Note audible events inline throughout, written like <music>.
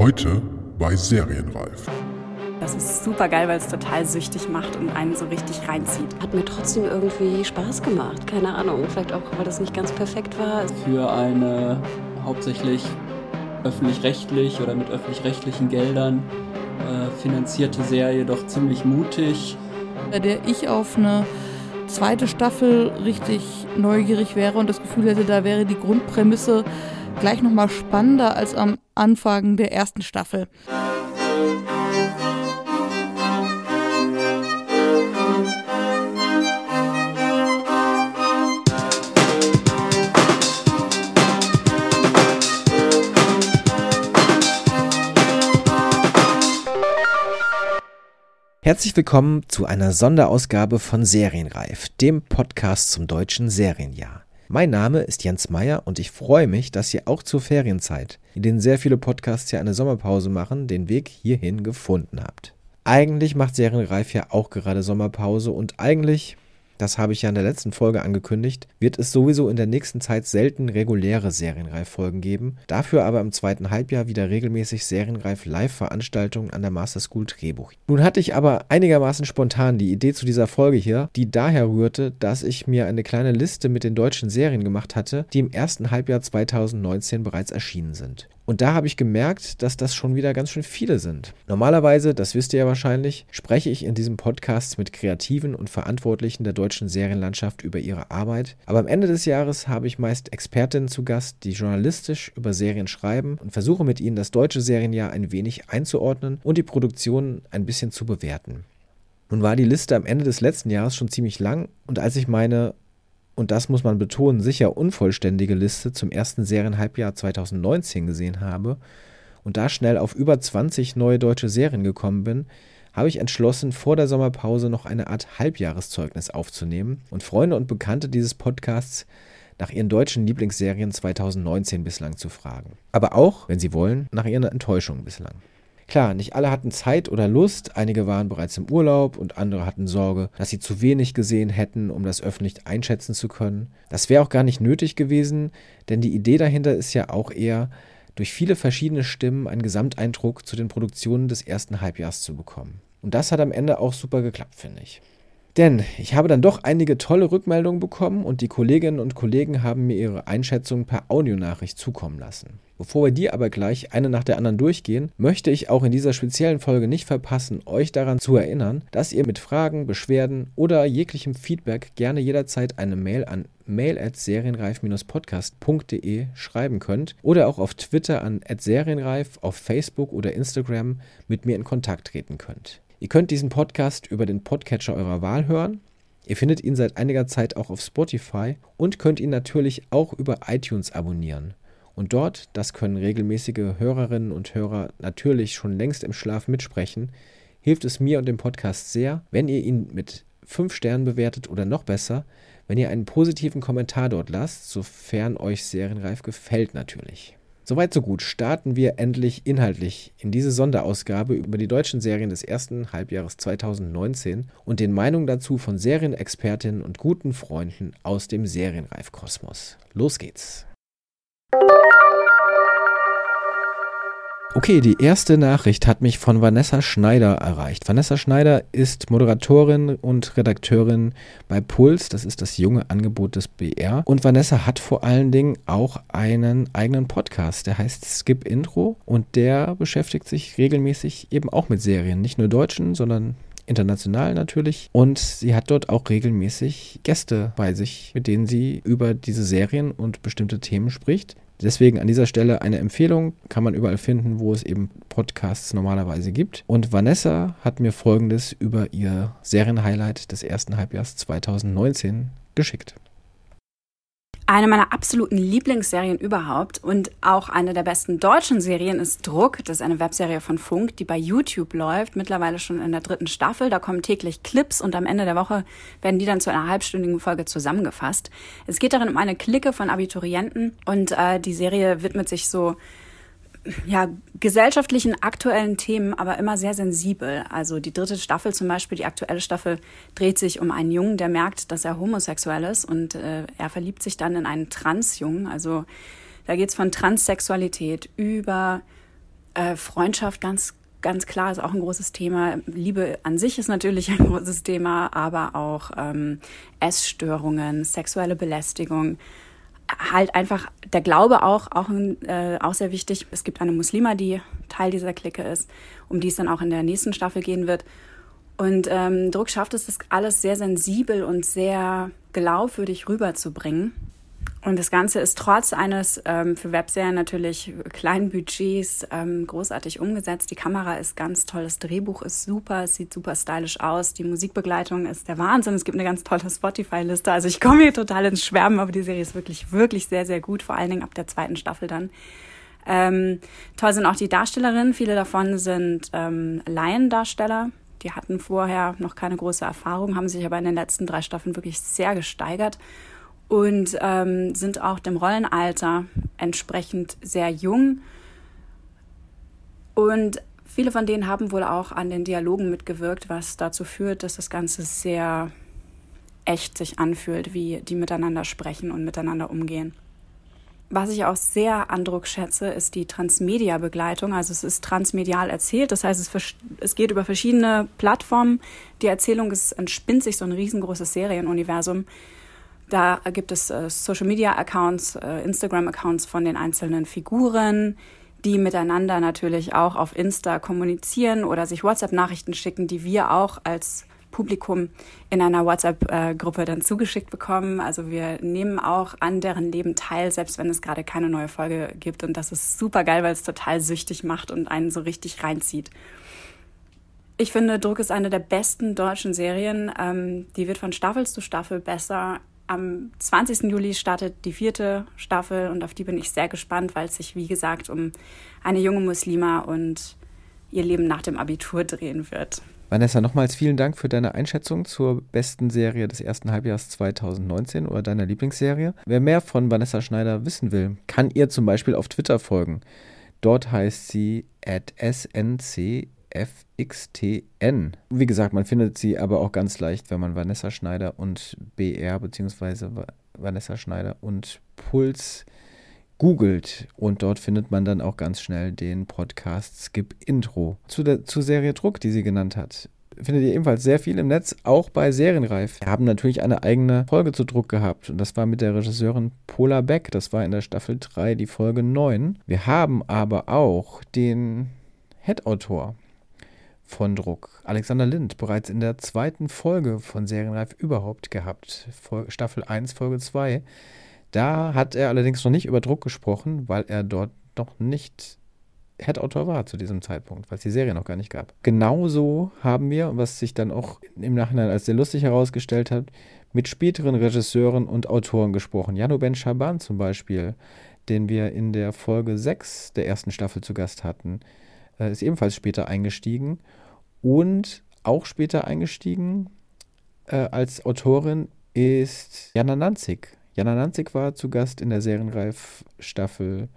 Heute bei Serienreif. Das ist super geil, weil es total süchtig macht und einen so richtig reinzieht. Hat mir trotzdem irgendwie Spaß gemacht. Keine Ahnung, vielleicht auch, weil das nicht ganz perfekt war. Für eine hauptsächlich öffentlich-rechtlich oder mit öffentlich-rechtlichen Geldern äh, finanzierte Serie doch ziemlich mutig. Bei der ich auf eine zweite Staffel richtig neugierig wäre und das Gefühl hätte, da wäre die Grundprämisse gleich nochmal spannender als am Anfang der ersten Staffel. Herzlich willkommen zu einer Sonderausgabe von Serienreif, dem Podcast zum deutschen Serienjahr. Mein Name ist Jens Meyer und ich freue mich, dass ihr auch zur Ferienzeit, in denen sehr viele Podcasts ja eine Sommerpause machen, den Weg hierhin gefunden habt. Eigentlich macht Serienreif ja auch gerade Sommerpause und eigentlich das habe ich ja in der letzten Folge angekündigt, wird es sowieso in der nächsten Zeit selten reguläre Serienreif-Folgen geben, dafür aber im zweiten Halbjahr wieder regelmäßig Serienreif-Live-Veranstaltungen an der Master School Drehbuch. Nun hatte ich aber einigermaßen spontan die Idee zu dieser Folge hier, die daher rührte, dass ich mir eine kleine Liste mit den deutschen Serien gemacht hatte, die im ersten Halbjahr 2019 bereits erschienen sind. Und da habe ich gemerkt, dass das schon wieder ganz schön viele sind. Normalerweise, das wisst ihr ja wahrscheinlich, spreche ich in diesem Podcast mit Kreativen und Verantwortlichen der deutschen Serienlandschaft über ihre Arbeit. Aber am Ende des Jahres habe ich meist Expertinnen zu Gast, die journalistisch über Serien schreiben und versuche mit ihnen das deutsche Serienjahr ein wenig einzuordnen und die Produktion ein bisschen zu bewerten. Nun war die Liste am Ende des letzten Jahres schon ziemlich lang und als ich meine und das muss man betonen, sicher unvollständige Liste zum ersten Serienhalbjahr 2019 gesehen habe und da schnell auf über 20 neue deutsche Serien gekommen bin, habe ich entschlossen, vor der Sommerpause noch eine Art Halbjahreszeugnis aufzunehmen und Freunde und Bekannte dieses Podcasts nach ihren deutschen Lieblingsserien 2019 bislang zu fragen. Aber auch, wenn sie wollen, nach ihren Enttäuschungen bislang. Klar, nicht alle hatten Zeit oder Lust, einige waren bereits im Urlaub und andere hatten Sorge, dass sie zu wenig gesehen hätten, um das öffentlich einschätzen zu können. Das wäre auch gar nicht nötig gewesen, denn die Idee dahinter ist ja auch eher, durch viele verschiedene Stimmen einen Gesamteindruck zu den Produktionen des ersten Halbjahrs zu bekommen. Und das hat am Ende auch super geklappt, finde ich. Denn ich habe dann doch einige tolle Rückmeldungen bekommen und die Kolleginnen und Kollegen haben mir ihre Einschätzung per Audionachricht zukommen lassen. Bevor wir die aber gleich eine nach der anderen durchgehen, möchte ich auch in dieser speziellen Folge nicht verpassen, euch daran zu erinnern, dass ihr mit Fragen, Beschwerden oder jeglichem Feedback gerne jederzeit eine Mail an mail@serienreif-podcast.de schreiben könnt oder auch auf Twitter an @serienreif, auf Facebook oder Instagram mit mir in Kontakt treten könnt. Ihr könnt diesen Podcast über den Podcatcher eurer Wahl hören. Ihr findet ihn seit einiger Zeit auch auf Spotify und könnt ihn natürlich auch über iTunes abonnieren. Und dort, das können regelmäßige Hörerinnen und Hörer natürlich schon längst im Schlaf mitsprechen, hilft es mir und dem Podcast sehr, wenn ihr ihn mit 5 Sternen bewertet oder noch besser, wenn ihr einen positiven Kommentar dort lasst, sofern euch Serienreif gefällt natürlich. Soweit so gut. Starten wir endlich inhaltlich in diese Sonderausgabe über die deutschen Serien des ersten Halbjahres 2019 und den Meinungen dazu von Serienexpertinnen und guten Freunden aus dem Serienreifkosmos. Los geht's. Okay, die erste Nachricht hat mich von Vanessa Schneider erreicht. Vanessa Schneider ist Moderatorin und Redakteurin bei Puls, das ist das junge Angebot des BR. Und Vanessa hat vor allen Dingen auch einen eigenen Podcast, der heißt Skip Intro und der beschäftigt sich regelmäßig eben auch mit Serien, nicht nur deutschen, sondern international natürlich. Und sie hat dort auch regelmäßig Gäste bei sich, mit denen sie über diese Serien und bestimmte Themen spricht. Deswegen an dieser Stelle eine Empfehlung, kann man überall finden, wo es eben Podcasts normalerweise gibt. Und Vanessa hat mir folgendes über ihr Serienhighlight des ersten Halbjahres 2019 geschickt. Eine meiner absoluten Lieblingsserien überhaupt und auch eine der besten deutschen Serien ist Druck. Das ist eine Webserie von Funk, die bei YouTube läuft, mittlerweile schon in der dritten Staffel. Da kommen täglich Clips und am Ende der Woche werden die dann zu einer halbstündigen Folge zusammengefasst. Es geht darin um eine Clique von Abiturienten und äh, die Serie widmet sich so ja, gesellschaftlichen, aktuellen Themen, aber immer sehr sensibel. Also die dritte Staffel zum Beispiel, die aktuelle Staffel, dreht sich um einen Jungen, der merkt, dass er homosexuell ist und äh, er verliebt sich dann in einen Transjungen. Also da geht's von Transsexualität über Äh, Freundschaft ganz ganz klar ist auch ein großes Thema. Liebe an sich ist natürlich ein <laughs> großes Thema, aber auch ähm, Essstörungen, sexuelle Belästigung. Halt einfach der Glaube auch, auch, äh, auch sehr wichtig. Es gibt eine Muslima, die Teil dieser Clique ist, um die es dann auch in der nächsten Staffel gehen wird. Und ähm, Druck schafft es, das alles sehr sensibel und sehr glaubwürdig rüberzubringen. Und das Ganze ist trotz eines ähm, für Webserien natürlich kleinen Budgets ähm, großartig umgesetzt. Die Kamera ist ganz toll, das Drehbuch ist super, es sieht super stylisch aus, die Musikbegleitung ist der Wahnsinn. Es gibt eine ganz tolle Spotify-Liste. Also ich komme hier total ins Schwärmen, aber die Serie ist wirklich, wirklich sehr, sehr gut, vor allen Dingen ab der zweiten Staffel dann. Ähm, toll sind auch die Darstellerinnen. Viele davon sind ähm, Laiendarsteller. Die hatten vorher noch keine große Erfahrung, haben sich aber in den letzten drei Staffeln wirklich sehr gesteigert und ähm, sind auch dem Rollenalter entsprechend sehr jung. Und viele von denen haben wohl auch an den Dialogen mitgewirkt, was dazu führt, dass das Ganze sehr echt sich anfühlt, wie die miteinander sprechen und miteinander umgehen. Was ich auch sehr an schätze, ist die Transmedia-Begleitung. Also es ist transmedial erzählt, das heißt, es, es geht über verschiedene Plattformen. Die Erzählung es entspinnt sich so ein riesengroßes Serienuniversum. Da gibt es äh, Social-Media-Accounts, äh, Instagram-Accounts von den einzelnen Figuren, die miteinander natürlich auch auf Insta kommunizieren oder sich WhatsApp-Nachrichten schicken, die wir auch als Publikum in einer WhatsApp-Gruppe dann zugeschickt bekommen. Also wir nehmen auch an deren Leben teil, selbst wenn es gerade keine neue Folge gibt. Und das ist super geil, weil es total süchtig macht und einen so richtig reinzieht. Ich finde, Druck ist eine der besten deutschen Serien. Ähm, die wird von Staffel zu Staffel besser am 20. Juli startet die vierte Staffel und auf die bin ich sehr gespannt, weil es sich, wie gesagt, um eine junge Muslima und ihr Leben nach dem Abitur drehen wird. Vanessa, nochmals vielen Dank für deine Einschätzung zur besten Serie des ersten Halbjahres 2019 oder deiner Lieblingsserie. Wer mehr von Vanessa Schneider wissen will, kann ihr zum Beispiel auf Twitter folgen. Dort heißt sie at snc FXTN. Wie gesagt, man findet sie aber auch ganz leicht, wenn man Vanessa Schneider und BR bzw. Vanessa Schneider und Puls googelt und dort findet man dann auch ganz schnell den Podcast Skip Intro zu der zur Serie Druck, die sie genannt hat. Findet ihr ebenfalls sehr viel im Netz, auch bei Serienreif. Wir haben natürlich eine eigene Folge zu Druck gehabt und das war mit der Regisseurin Pola Beck. Das war in der Staffel 3 die Folge 9. Wir haben aber auch den Head-Autor von Druck. Alexander Lind bereits in der zweiten Folge von Serienreif überhaupt gehabt, Staffel 1, Folge 2. Da hat er allerdings noch nicht über Druck gesprochen, weil er dort noch nicht Head-Autor war zu diesem Zeitpunkt, weil es die Serie noch gar nicht gab. Genauso haben wir, was sich dann auch im Nachhinein als sehr lustig herausgestellt hat, mit späteren Regisseuren und Autoren gesprochen. Jano Ben Shaban zum Beispiel, den wir in der Folge 6 der ersten Staffel zu Gast hatten, äh, ist ebenfalls später eingestiegen und auch später eingestiegen äh, als Autorin ist Jana Nanzig. Jana Nanzig war zu Gast in der Serienreif Staffel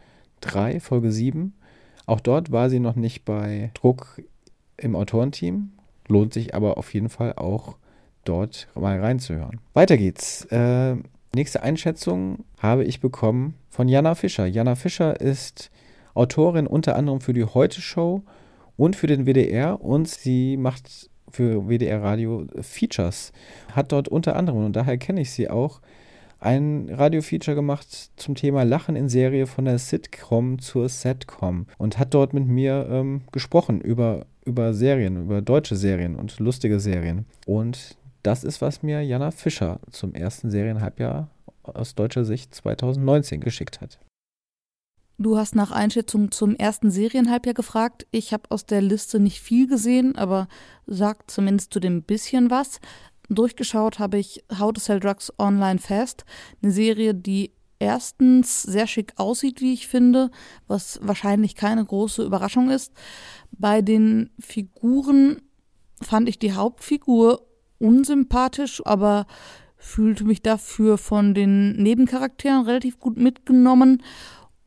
3, Folge 7. Auch dort war sie noch nicht bei Druck im Autorenteam. Lohnt sich aber auf jeden Fall auch dort mal reinzuhören. Weiter geht's. Äh, nächste Einschätzung habe ich bekommen von Jana Fischer. Jana Fischer ist Autorin unter anderem für die Heute Show und für den WDR und sie macht für WDR Radio Features. Hat dort unter anderem, und daher kenne ich sie auch, ein Radio-Feature gemacht zum Thema Lachen in Serie von der Sitcom zur Setcom und hat dort mit mir ähm, gesprochen über, über Serien, über deutsche Serien und lustige Serien. Und das ist, was mir Jana Fischer zum ersten Serienhalbjahr aus deutscher Sicht 2019 geschickt hat. Du hast nach Einschätzung zum ersten Serienhalbjahr gefragt. Ich habe aus der Liste nicht viel gesehen, aber sagt zumindest zu dem bisschen was. Durchgeschaut habe ich How to Sell Drugs Online Fast, eine Serie, die erstens sehr schick aussieht, wie ich finde, was wahrscheinlich keine große Überraschung ist. Bei den Figuren fand ich die Hauptfigur unsympathisch, aber fühlte mich dafür von den Nebencharakteren relativ gut mitgenommen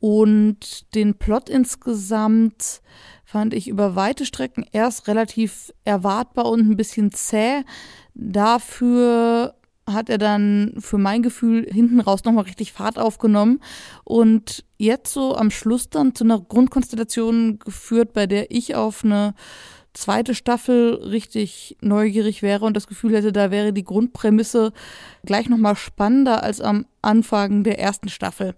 und den Plot insgesamt fand ich über weite Strecken erst relativ erwartbar und ein bisschen zäh. Dafür hat er dann für mein Gefühl hinten raus nochmal richtig Fahrt aufgenommen und jetzt so am Schluss dann zu einer Grundkonstellation geführt, bei der ich auf eine zweite Staffel richtig neugierig wäre und das Gefühl hätte, da wäre die Grundprämisse gleich nochmal spannender als am Anfang der ersten Staffel.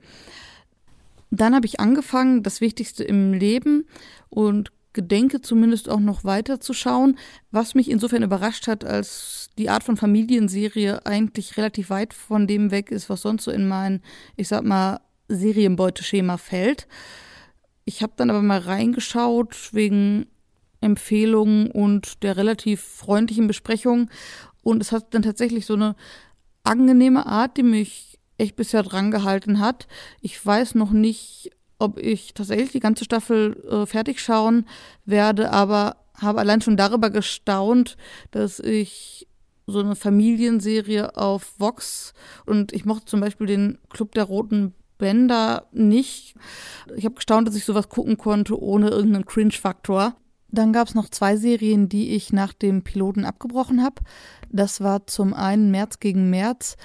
Dann habe ich angefangen, das Wichtigste im Leben und gedenke zumindest auch noch weiter zu schauen, was mich insofern überrascht hat, als die Art von Familienserie eigentlich relativ weit von dem weg ist, was sonst so in mein, ich sag mal, Serienbeuteschema fällt. Ich habe dann aber mal reingeschaut wegen Empfehlungen und der relativ freundlichen Besprechung und es hat dann tatsächlich so eine angenehme Art, die mich echt bisher dran gehalten hat. Ich weiß noch nicht, ob ich tatsächlich die ganze Staffel äh, fertig schauen werde, aber habe allein schon darüber gestaunt, dass ich so eine Familienserie auf Vox und ich mochte zum Beispiel den Club der Roten Bänder nicht. Ich habe gestaunt, dass ich sowas gucken konnte ohne irgendeinen Cringe-Faktor. Dann gab es noch zwei Serien, die ich nach dem Piloten abgebrochen habe. Das war zum einen März gegen März,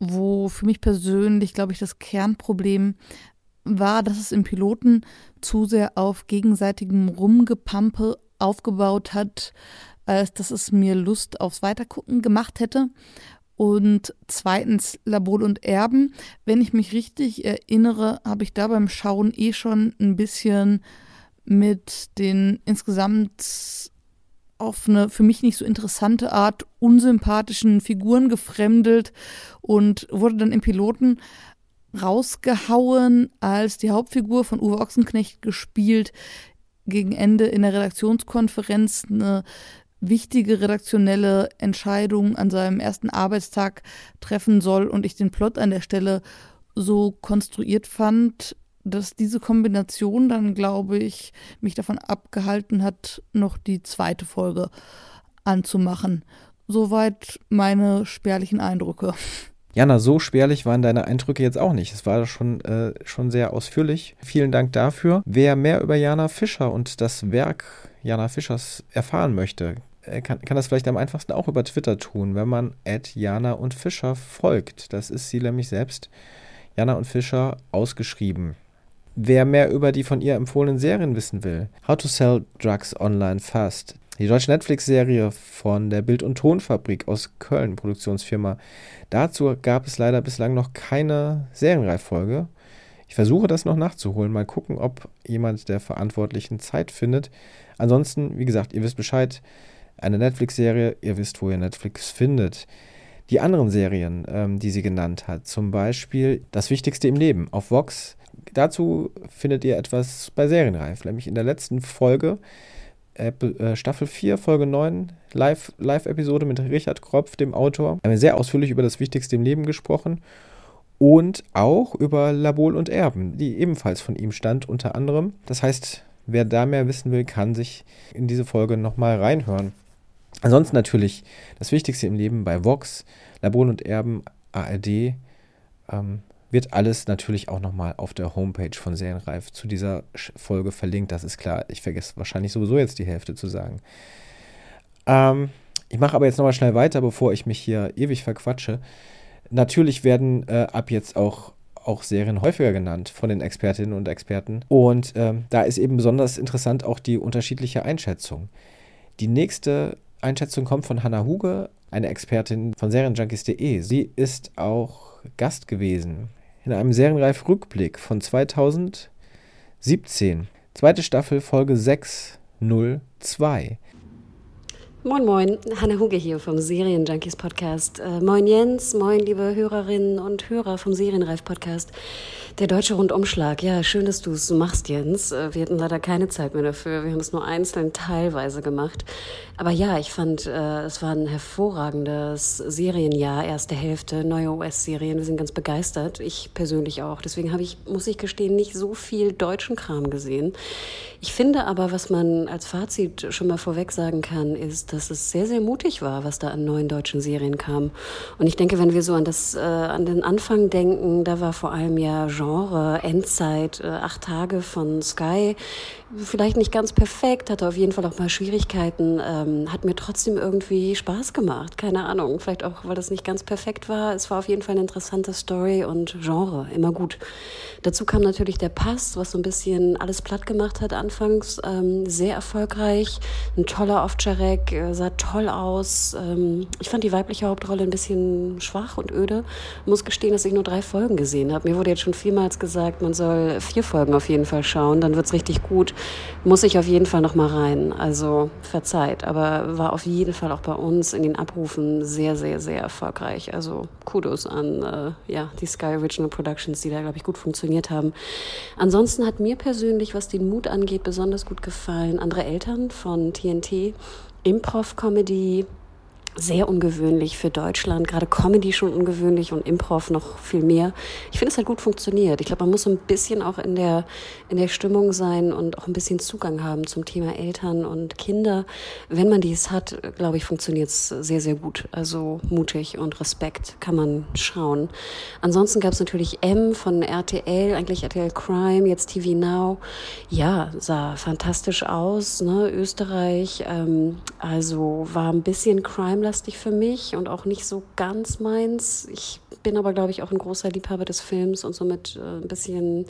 wo für mich persönlich, glaube ich, das Kernproblem war, dass es im Piloten zu sehr auf gegenseitigem Rumgepampe aufgebaut hat, als dass es mir Lust aufs Weitergucken gemacht hätte. Und zweitens Labol und Erben. Wenn ich mich richtig erinnere, habe ich da beim Schauen eh schon ein bisschen mit den insgesamt auf eine für mich nicht so interessante Art unsympathischen Figuren gefremdelt und wurde dann im Piloten rausgehauen, als die Hauptfigur von Uwe Ochsenknecht gespielt, gegen Ende in der Redaktionskonferenz eine wichtige redaktionelle Entscheidung an seinem ersten Arbeitstag treffen soll und ich den Plot an der Stelle so konstruiert fand, dass diese Kombination dann, glaube ich, mich davon abgehalten hat, noch die zweite Folge anzumachen. Soweit meine spärlichen Eindrücke. Jana, so spärlich waren deine Eindrücke jetzt auch nicht. Es war schon, äh, schon sehr ausführlich. Vielen Dank dafür. Wer mehr über Jana Fischer und das Werk Jana Fischers erfahren möchte, äh, kann, kann das vielleicht am einfachsten auch über Twitter tun, wenn man Jana und Fischer folgt. Das ist sie nämlich selbst. Jana und Fischer ausgeschrieben. Wer mehr über die von ihr empfohlenen Serien wissen will, How to Sell Drugs Online Fast. Die deutsche Netflix-Serie von der Bild- und Tonfabrik aus Köln, Produktionsfirma. Dazu gab es leider bislang noch keine Serienreiffolge. Ich versuche das noch nachzuholen. Mal gucken, ob jemand der Verantwortlichen Zeit findet. Ansonsten, wie gesagt, ihr wisst Bescheid. Eine Netflix-Serie, ihr wisst, wo ihr Netflix findet. Die anderen Serien, ähm, die sie genannt hat, zum Beispiel Das Wichtigste im Leben auf Vox, dazu findet ihr etwas bei Serienreif, nämlich in der letzten Folge, äh, Staffel 4, Folge 9, Live-Episode mit Richard Kropf, dem Autor, haben wir sehr ausführlich über das Wichtigste im Leben gesprochen und auch über Labol und Erben, die ebenfalls von ihm stand, unter anderem. Das heißt, wer da mehr wissen will, kann sich in diese Folge nochmal reinhören. Ansonsten natürlich das Wichtigste im Leben bei Vox, Labol und Erben, ARD. Ähm, wird alles natürlich auch nochmal auf der Homepage von Serienreif zu dieser Folge verlinkt. Das ist klar. Ich vergesse wahrscheinlich sowieso jetzt die Hälfte zu sagen. Ähm, ich mache aber jetzt nochmal schnell weiter, bevor ich mich hier ewig verquatsche. Natürlich werden äh, ab jetzt auch, auch Serien häufiger genannt von den Expertinnen und Experten. Und ähm, da ist eben besonders interessant auch die unterschiedliche Einschätzung. Die nächste Einschätzung kommt von Hannah Huge, eine Expertin von Serienjunkies.de. Sie ist auch Gast gewesen in einem Serienreif-Rückblick von 2017. Zweite Staffel, Folge 602. Moin, moin, Hanna Huge hier vom Serienjunkies Podcast. Äh, moin Jens, moin liebe Hörerinnen und Hörer vom Serienreif Podcast. Der deutsche Rundumschlag, ja, schön, dass du es machst, Jens. Äh, wir hatten leider keine Zeit mehr dafür. Wir haben es nur einzeln teilweise gemacht. Aber ja, ich fand, äh, es war ein hervorragendes Serienjahr, erste Hälfte, neue US-Serien. Wir sind ganz begeistert. Ich persönlich auch. Deswegen habe ich, muss ich gestehen, nicht so viel deutschen Kram gesehen. Ich finde aber, was man als Fazit schon mal vorweg sagen kann, ist, dass es sehr, sehr mutig war, was da an neuen deutschen Serien kam. Und ich denke, wenn wir so an das, äh, an den Anfang denken, da war vor allem ja Jean Genre, Endzeit, äh, acht Tage von Sky. Vielleicht nicht ganz perfekt, hatte auf jeden Fall auch mal Schwierigkeiten, ähm, hat mir trotzdem irgendwie Spaß gemacht. Keine Ahnung, vielleicht auch, weil das nicht ganz perfekt war. Es war auf jeden Fall eine interessante Story und Genre, immer gut. Dazu kam natürlich der Pass, was so ein bisschen alles platt gemacht hat anfangs. Ähm, sehr erfolgreich, ein toller Ovtcharek, äh, sah toll aus. Ähm, ich fand die weibliche Hauptrolle ein bisschen schwach und öde. Muss gestehen, dass ich nur drei Folgen gesehen habe. Mir wurde jetzt schon vielmals gesagt, man soll vier Folgen auf jeden Fall schauen, dann wird's richtig gut. Muss ich auf jeden Fall noch mal rein. Also verzeiht, aber war auf jeden Fall auch bei uns in den Abrufen sehr, sehr, sehr erfolgreich. Also Kudos an äh, ja, die Sky Original Productions, die da, glaube ich, gut funktioniert haben. Ansonsten hat mir persönlich, was den Mut angeht, besonders gut gefallen. Andere Eltern von TNT, Improv-Comedy, sehr ungewöhnlich für Deutschland, gerade Comedy schon ungewöhnlich und Improv noch viel mehr. Ich finde, es hat gut funktioniert. Ich glaube, man muss so ein bisschen auch in der, in der Stimmung sein und auch ein bisschen Zugang haben zum Thema Eltern und Kinder. Wenn man dies hat, glaube ich, funktioniert es sehr, sehr gut. Also mutig und Respekt kann man schauen. Ansonsten gab es natürlich M von RTL, eigentlich RTL Crime, jetzt TV Now. Ja, sah fantastisch aus, ne? Österreich. Ähm, also war ein bisschen Crime filmlastig für mich und auch nicht so ganz meins. Ich bin aber, glaube ich, auch ein großer Liebhaber des Films und somit äh, ein bisschen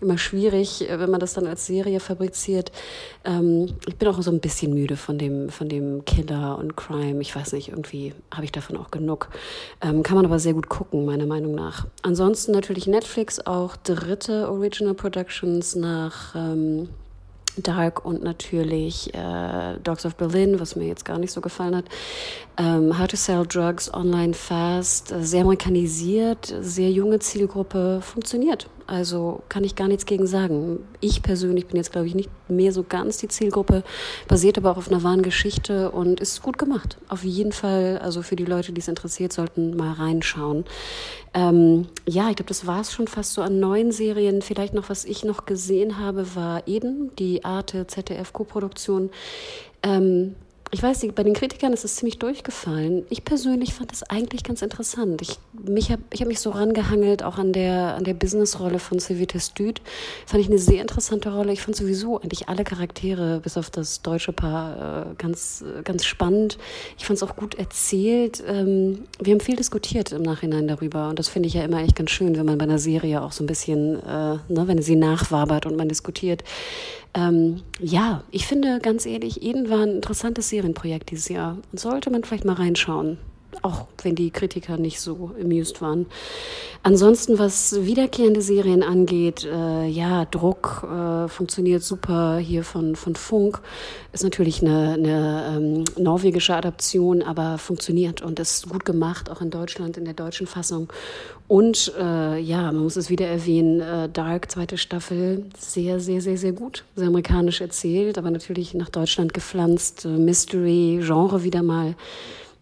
immer schwierig, äh, wenn man das dann als Serie fabriziert. Ähm, ich bin auch so ein bisschen müde von dem, von dem Killer und Crime. Ich weiß nicht, irgendwie habe ich davon auch genug. Ähm, kann man aber sehr gut gucken, meiner Meinung nach. Ansonsten natürlich Netflix, auch dritte Original Productions nach ähm, Dark und natürlich äh, Dogs of Berlin, was mir jetzt gar nicht so gefallen hat. Ähm, How to Sell Drugs Online Fast, äh, sehr amerikanisiert, sehr junge Zielgruppe, funktioniert. Also kann ich gar nichts gegen sagen. Ich persönlich bin jetzt, glaube ich, nicht mehr so ganz die Zielgruppe, basiert aber auch auf einer wahren Geschichte und ist gut gemacht. Auf jeden Fall, also für die Leute, die es interessiert, sollten mal reinschauen. Ähm, ja, ich glaube, das war es schon fast so an neuen Serien. Vielleicht noch, was ich noch gesehen habe, war Eden, die Arte ZDF-Koproduktion. Ähm, ich weiß bei den Kritikern ist es ziemlich durchgefallen. Ich persönlich fand es eigentlich ganz interessant. Ich, mich hab, ich habe mich so rangehangelt, auch an der, an der Businessrolle von Civitas Düd. Fand ich eine sehr interessante Rolle. Ich fand sowieso eigentlich alle Charaktere, bis auf das deutsche Paar, äh, ganz, ganz spannend. Ich fand es auch gut erzählt. Ähm, wir haben viel diskutiert im Nachhinein darüber. Und das finde ich ja immer echt ganz schön, wenn man bei einer Serie auch so ein bisschen, äh, ne, wenn sie nachwabert und man diskutiert. Ähm, ja, ich finde ganz ehrlich, Eden war ein interessantes Serienprojekt dieses Jahr. Sollte man vielleicht mal reinschauen auch wenn die Kritiker nicht so amused waren. Ansonsten, was wiederkehrende Serien angeht, äh, ja, Druck äh, funktioniert super hier von, von Funk. Ist natürlich eine, eine ähm, norwegische Adaption, aber funktioniert und ist gut gemacht, auch in Deutschland, in der deutschen Fassung. Und äh, ja, man muss es wieder erwähnen, äh, Dark, zweite Staffel, sehr, sehr, sehr, sehr gut. Sehr amerikanisch erzählt, aber natürlich nach Deutschland gepflanzt. Äh, Mystery, Genre wieder mal.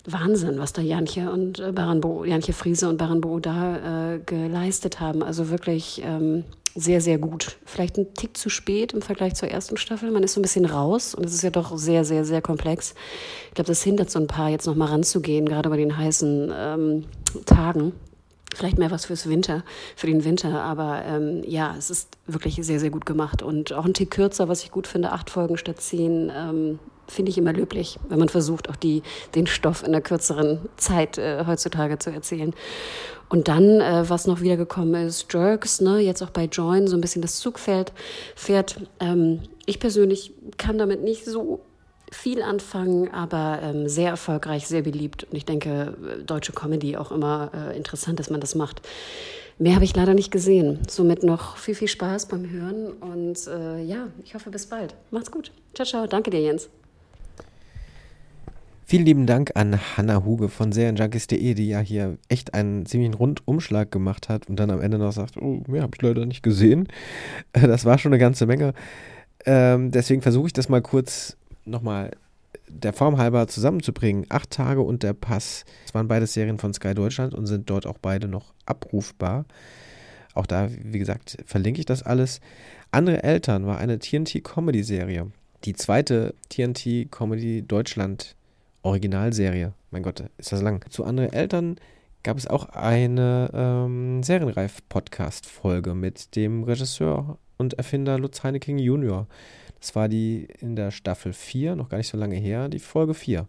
Wahnsinn, was da Janche und äh, Baranbo, Janche Friese und Baranbo da äh, geleistet haben. Also wirklich ähm, sehr, sehr gut. Vielleicht ein Tick zu spät im Vergleich zur ersten Staffel. Man ist so ein bisschen raus und es ist ja doch sehr, sehr, sehr komplex. Ich glaube, das hindert so ein paar, jetzt nochmal ranzugehen, gerade bei den heißen ähm, Tagen. Vielleicht mehr was fürs Winter, für den Winter, aber ähm, ja, es ist wirklich sehr, sehr gut gemacht und auch ein Tick kürzer, was ich gut finde, acht Folgen statt zehn. Ähm, finde ich immer löblich, wenn man versucht, auch die, den Stoff in einer kürzeren Zeit äh, heutzutage zu erzählen. Und dann, äh, was noch wiedergekommen ist, Jerks, ne, jetzt auch bei Join so ein bisschen das Zugfeld fährt. Ähm, ich persönlich kann damit nicht so viel anfangen, aber ähm, sehr erfolgreich, sehr beliebt. Und ich denke, deutsche Comedy auch immer äh, interessant, dass man das macht. Mehr habe ich leider nicht gesehen. Somit noch viel, viel Spaß beim Hören und äh, ja, ich hoffe bis bald. Macht's gut. Ciao, ciao. Danke dir, Jens. Vielen lieben Dank an Hanna Huge von serienjunkies.de, die ja hier echt einen ziemlichen Rundumschlag gemacht hat und dann am Ende noch sagt, oh, mehr habe ich leider nicht gesehen. Das war schon eine ganze Menge. Ähm, deswegen versuche ich das mal kurz nochmal der Form halber zusammenzubringen. Acht Tage und der Pass. Das waren beide Serien von Sky Deutschland und sind dort auch beide noch abrufbar. Auch da, wie gesagt, verlinke ich das alles. Andere Eltern war eine TNT-Comedy-Serie. Die zweite TNT-Comedy Deutschland Originalserie. Mein Gott, ist das lang. Zu anderen Eltern gab es auch eine ähm, Serienreif-Podcast-Folge mit dem Regisseur und Erfinder Lutz Heineking Jr. Das war die in der Staffel 4, noch gar nicht so lange her, die Folge 4.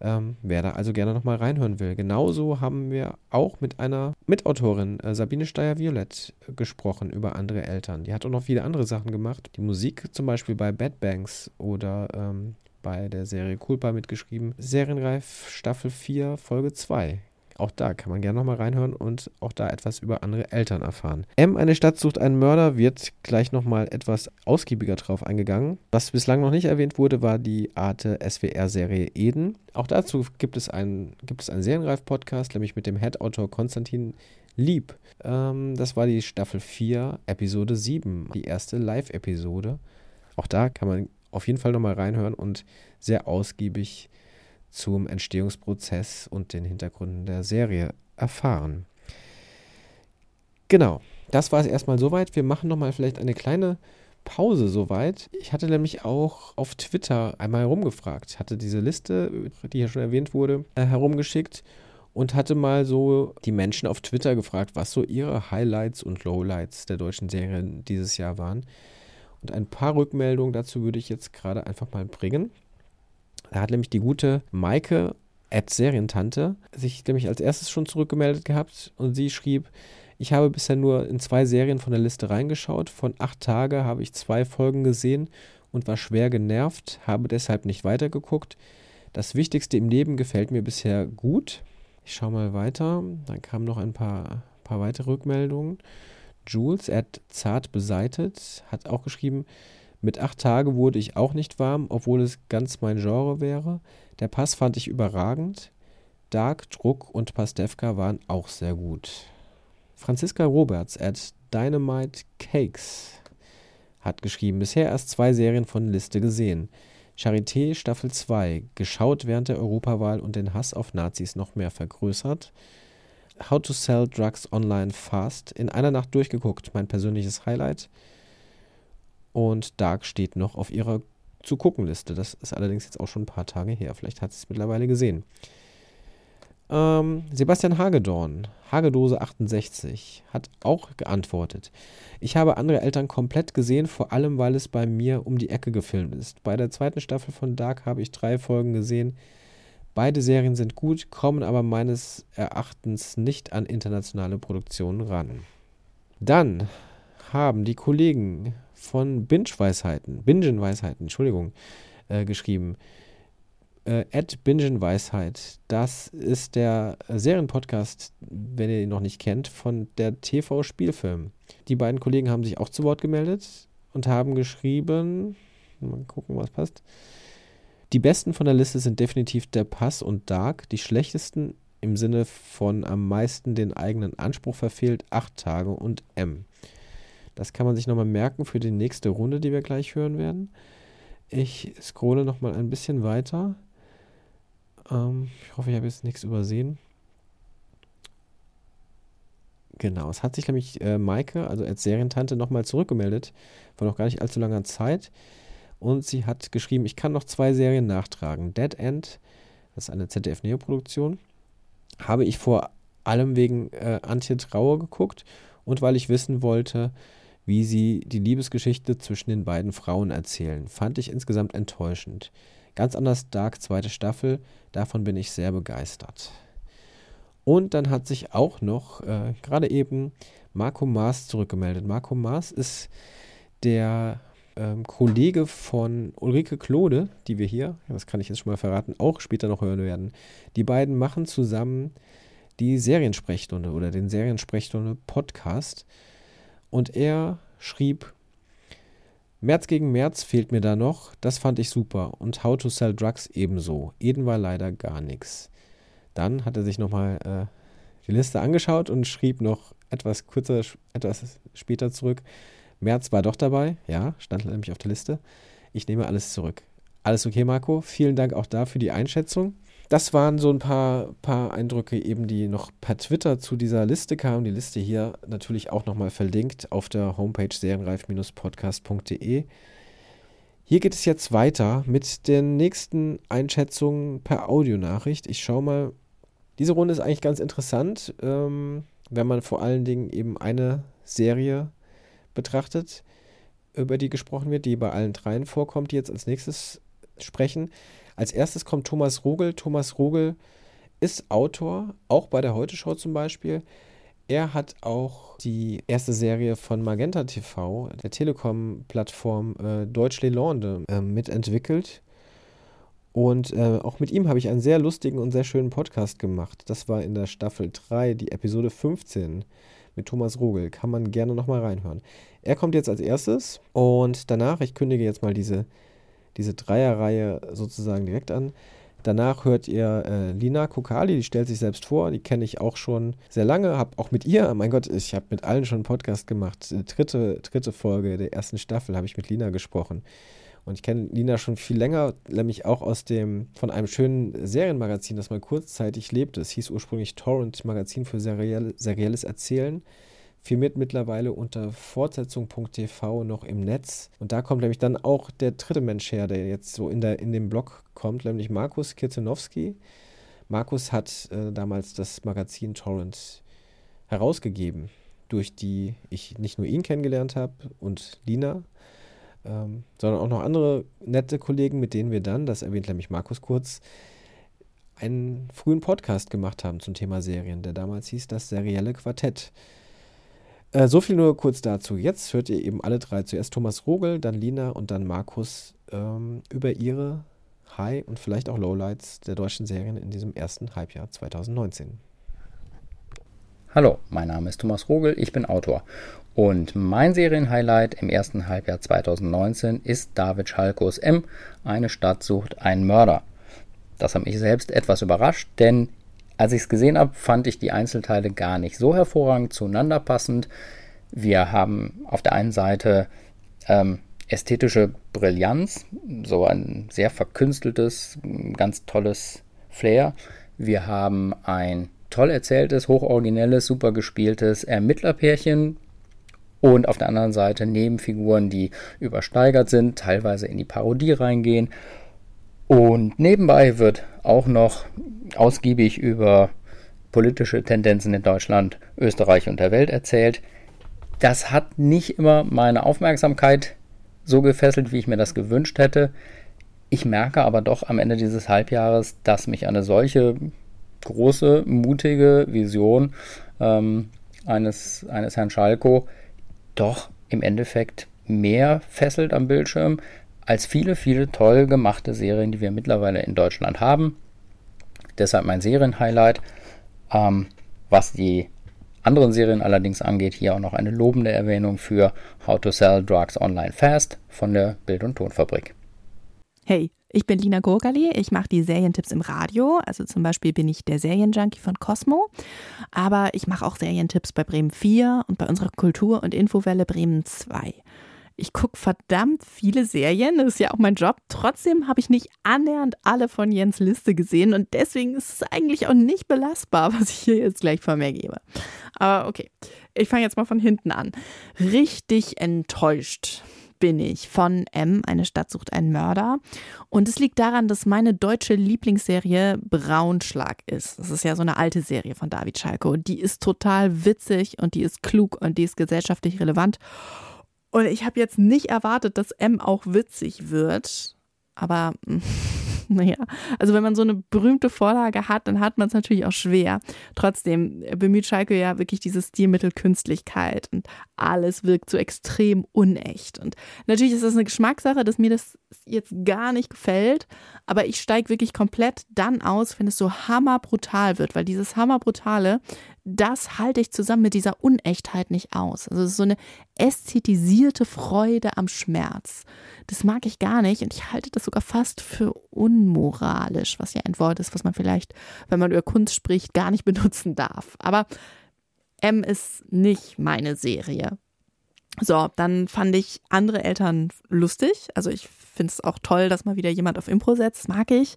Ähm, wer da also gerne nochmal reinhören will. Genauso haben wir auch mit einer Mitautorin, äh, Sabine Steyer-Violett, äh, gesprochen über andere Eltern. Die hat auch noch viele andere Sachen gemacht. Die Musik zum Beispiel bei Bad Banks oder ähm, bei der Serie Culpa mitgeschrieben. Serienreif Staffel 4, Folge 2. Auch da kann man gerne nochmal reinhören und auch da etwas über andere Eltern erfahren. M, eine Stadt sucht einen Mörder, wird gleich nochmal etwas ausgiebiger drauf eingegangen. Was bislang noch nicht erwähnt wurde, war die Arte SWR-Serie Eden. Auch dazu gibt es einen, gibt es einen Serienreif-Podcast, nämlich mit dem Head-Autor Konstantin Lieb. Ähm, das war die Staffel 4, Episode 7, die erste Live-Episode. Auch da kann man auf jeden Fall nochmal reinhören und sehr ausgiebig zum Entstehungsprozess und den Hintergründen der Serie erfahren. Genau, das war es erstmal soweit. Wir machen nochmal vielleicht eine kleine Pause soweit. Ich hatte nämlich auch auf Twitter einmal herumgefragt, hatte diese Liste, die ja schon erwähnt wurde, äh, herumgeschickt und hatte mal so die Menschen auf Twitter gefragt, was so ihre Highlights und Lowlights der deutschen Serien dieses Jahr waren. Und ein paar Rückmeldungen dazu würde ich jetzt gerade einfach mal bringen. Da hat nämlich die gute Maike at Serientante sich nämlich als erstes schon zurückgemeldet gehabt und sie schrieb, ich habe bisher nur in zwei Serien von der Liste reingeschaut. Von acht Tage habe ich zwei Folgen gesehen und war schwer genervt, habe deshalb nicht weitergeguckt. Das Wichtigste im Leben gefällt mir bisher gut. Ich schaue mal weiter. Dann kamen noch ein paar, paar weitere Rückmeldungen. Jules at zart beseitet hat auch geschrieben, mit acht Tage wurde ich auch nicht warm, obwohl es ganz mein Genre wäre. Der Pass fand ich überragend. Dark, Druck und Pastewka waren auch sehr gut. Franziska Roberts at Dynamite Cakes hat geschrieben, bisher erst zwei Serien von Liste gesehen. Charité Staffel 2, geschaut während der Europawahl und den Hass auf Nazis noch mehr vergrößert. How to Sell Drugs Online Fast, in einer Nacht durchgeguckt, mein persönliches Highlight. Und Dark steht noch auf ihrer zu gucken Liste. Das ist allerdings jetzt auch schon ein paar Tage her. Vielleicht hat sie es mittlerweile gesehen. Ähm, Sebastian Hagedorn, Hagedose 68, hat auch geantwortet. Ich habe andere Eltern komplett gesehen, vor allem weil es bei mir um die Ecke gefilmt ist. Bei der zweiten Staffel von Dark habe ich drei Folgen gesehen. Beide Serien sind gut, kommen aber meines Erachtens nicht an internationale Produktionen ran. Dann haben die Kollegen von Binge-Weisheiten, Bingen-Weisheiten, Entschuldigung, äh, geschrieben. Äh, Bingen-Weisheit, das ist der Serienpodcast, wenn ihr ihn noch nicht kennt, von der TV-Spielfilm. Die beiden Kollegen haben sich auch zu Wort gemeldet und haben geschrieben, mal gucken, was passt. Die besten von der Liste sind definitiv Der Pass und Dark. Die schlechtesten im Sinne von am meisten den eigenen Anspruch verfehlt, Acht Tage und M. Das kann man sich nochmal merken für die nächste Runde, die wir gleich hören werden. Ich scrolle nochmal ein bisschen weiter. Ähm, ich hoffe, ich habe jetzt nichts übersehen. Genau, es hat sich nämlich äh, Maike, also als Serientante, nochmal zurückgemeldet, vor noch gar nicht allzu langer Zeit. Und sie hat geschrieben, ich kann noch zwei Serien nachtragen. Dead End, das ist eine ZDF-Neo-Produktion, habe ich vor allem wegen äh, Antje Trauer geguckt und weil ich wissen wollte, wie sie die Liebesgeschichte zwischen den beiden Frauen erzählen. Fand ich insgesamt enttäuschend. Ganz anders Dark zweite Staffel, davon bin ich sehr begeistert. Und dann hat sich auch noch äh, gerade eben Marco Maas zurückgemeldet. Marco Maas ist der ähm, Kollege von Ulrike Klode, die wir hier, das kann ich jetzt schon mal verraten, auch später noch hören werden. Die beiden machen zusammen die Seriensprechstunde oder den Seriensprechstunde Podcast. Und er schrieb, März gegen März fehlt mir da noch, das fand ich super. Und How to Sell Drugs ebenso. Eden war leider gar nichts. Dann hat er sich nochmal äh, die Liste angeschaut und schrieb noch etwas kürzer, etwas später zurück. März war doch dabei, ja, stand nämlich auf der Liste. Ich nehme alles zurück. Alles okay, Marco. Vielen Dank auch da für die Einschätzung das waren so ein paar, paar Eindrücke eben, die noch per Twitter zu dieser Liste kamen. Die Liste hier natürlich auch nochmal verlinkt auf der Homepage serienreif-podcast.de. Hier geht es jetzt weiter mit den nächsten Einschätzungen per Audionachricht. Ich schaue mal, Diese Runde ist eigentlich ganz interessant, ähm, wenn man vor allen Dingen eben eine Serie betrachtet, über die gesprochen wird, die bei allen dreien vorkommt, die jetzt als nächstes sprechen. Als erstes kommt Thomas Rogel. Thomas Rogel ist Autor, auch bei der Heute-Show zum Beispiel. Er hat auch die erste Serie von Magenta TV, der Telekom-Plattform äh, Deutsch Lelande, äh, mitentwickelt. Und äh, auch mit ihm habe ich einen sehr lustigen und sehr schönen Podcast gemacht. Das war in der Staffel 3, die Episode 15 mit Thomas Rogel. Kann man gerne nochmal reinhören. Er kommt jetzt als erstes und danach, ich kündige jetzt mal diese, diese Dreierreihe sozusagen direkt an. Danach hört ihr äh, Lina Kokali, die stellt sich selbst vor, die kenne ich auch schon sehr lange, habe auch mit ihr, mein Gott, ich habe mit allen schon einen Podcast gemacht. Die dritte, dritte Folge der ersten Staffel habe ich mit Lina gesprochen. Und ich kenne Lina schon viel länger, nämlich auch aus dem, von einem schönen Serienmagazin, das mal kurzzeitig lebte. Es hieß ursprünglich Torrent Magazin für serielle, serielles Erzählen firmiert mittlerweile unter fortsetzung.tv noch im Netz. Und da kommt nämlich dann auch der dritte Mensch her, der jetzt so in, der, in dem Blog kommt, nämlich Markus Kirzenowski. Markus hat äh, damals das Magazin Torrent herausgegeben, durch die ich nicht nur ihn kennengelernt habe und Lina, ähm, sondern auch noch andere nette Kollegen, mit denen wir dann, das erwähnt nämlich Markus kurz, einen frühen Podcast gemacht haben zum Thema Serien, der damals hieß das serielle Quartett. Äh, so viel nur kurz dazu. Jetzt hört ihr eben alle drei. Zuerst Thomas Rogel, dann Lina und dann Markus ähm, über ihre High- und vielleicht auch Lowlights der deutschen Serien in diesem ersten Halbjahr 2019. Hallo, mein Name ist Thomas Rogel, ich bin Autor. Und mein Serienhighlight im ersten Halbjahr 2019 ist David Schalkos M. Eine Stadt sucht einen Mörder. Das hat mich selbst etwas überrascht, denn als ich es gesehen habe, fand ich die Einzelteile gar nicht so hervorragend zueinander passend. Wir haben auf der einen Seite ähm, ästhetische Brillanz, so ein sehr verkünsteltes, ganz tolles Flair. Wir haben ein toll erzähltes, hochoriginelles, super gespieltes Ermittlerpärchen, und auf der anderen Seite Nebenfiguren, die übersteigert sind, teilweise in die Parodie reingehen und nebenbei wird auch noch ausgiebig über politische Tendenzen in Deutschland, Österreich und der Welt erzählt. Das hat nicht immer meine Aufmerksamkeit so gefesselt, wie ich mir das gewünscht hätte. Ich merke aber doch am Ende dieses Halbjahres, dass mich eine solche große, mutige Vision ähm, eines, eines Herrn Schalko doch im Endeffekt mehr fesselt am Bildschirm, als viele, viele toll gemachte Serien, die wir mittlerweile in Deutschland haben. Deshalb mein Serienhighlight. Ähm, was die anderen Serien allerdings angeht, hier auch noch eine lobende Erwähnung für How to Sell Drugs Online Fast von der Bild- und Tonfabrik. Hey, ich bin Lina Gurgali, ich mache die Serientipps im Radio, also zum Beispiel bin ich der Serienjunkie von Cosmo, aber ich mache auch Serientipps bei Bremen 4 und bei unserer Kultur- und Infowelle Bremen 2. Ich gucke verdammt viele Serien, das ist ja auch mein Job. Trotzdem habe ich nicht annähernd alle von Jens Liste gesehen und deswegen ist es eigentlich auch nicht belastbar, <laughs> was ich hier jetzt gleich von mir gebe. Aber okay, ich fange jetzt mal von hinten an. Richtig enttäuscht bin ich von M, eine Stadt sucht einen Mörder. Und es liegt daran, dass meine deutsche Lieblingsserie Braunschlag ist. Das ist ja so eine alte Serie von David Schalke und die ist total witzig und die ist klug und die ist gesellschaftlich relevant. Und ich habe jetzt nicht erwartet, dass M auch witzig wird. Aber <laughs> naja, also wenn man so eine berühmte Vorlage hat, dann hat man es natürlich auch schwer. Trotzdem bemüht Schalke ja wirklich dieses Stilmittel Künstlichkeit und alles wirkt so extrem unecht. Und natürlich ist das eine Geschmackssache, dass mir das jetzt gar nicht gefällt, aber ich steige wirklich komplett dann aus, wenn es so hammerbrutal wird, weil dieses hammerbrutale, das halte ich zusammen mit dieser Unechtheit nicht aus. Also es ist so eine ästhetisierte Freude am Schmerz. Das mag ich gar nicht und ich halte das sogar fast für unmoralisch, was ja ein Wort ist, was man vielleicht, wenn man über Kunst spricht, gar nicht <laughs> benutzen darf. Aber M ist nicht meine Serie. So, dann fand ich andere Eltern lustig. Also ich finde es auch toll, dass mal wieder jemand auf Impro setzt, mag ich.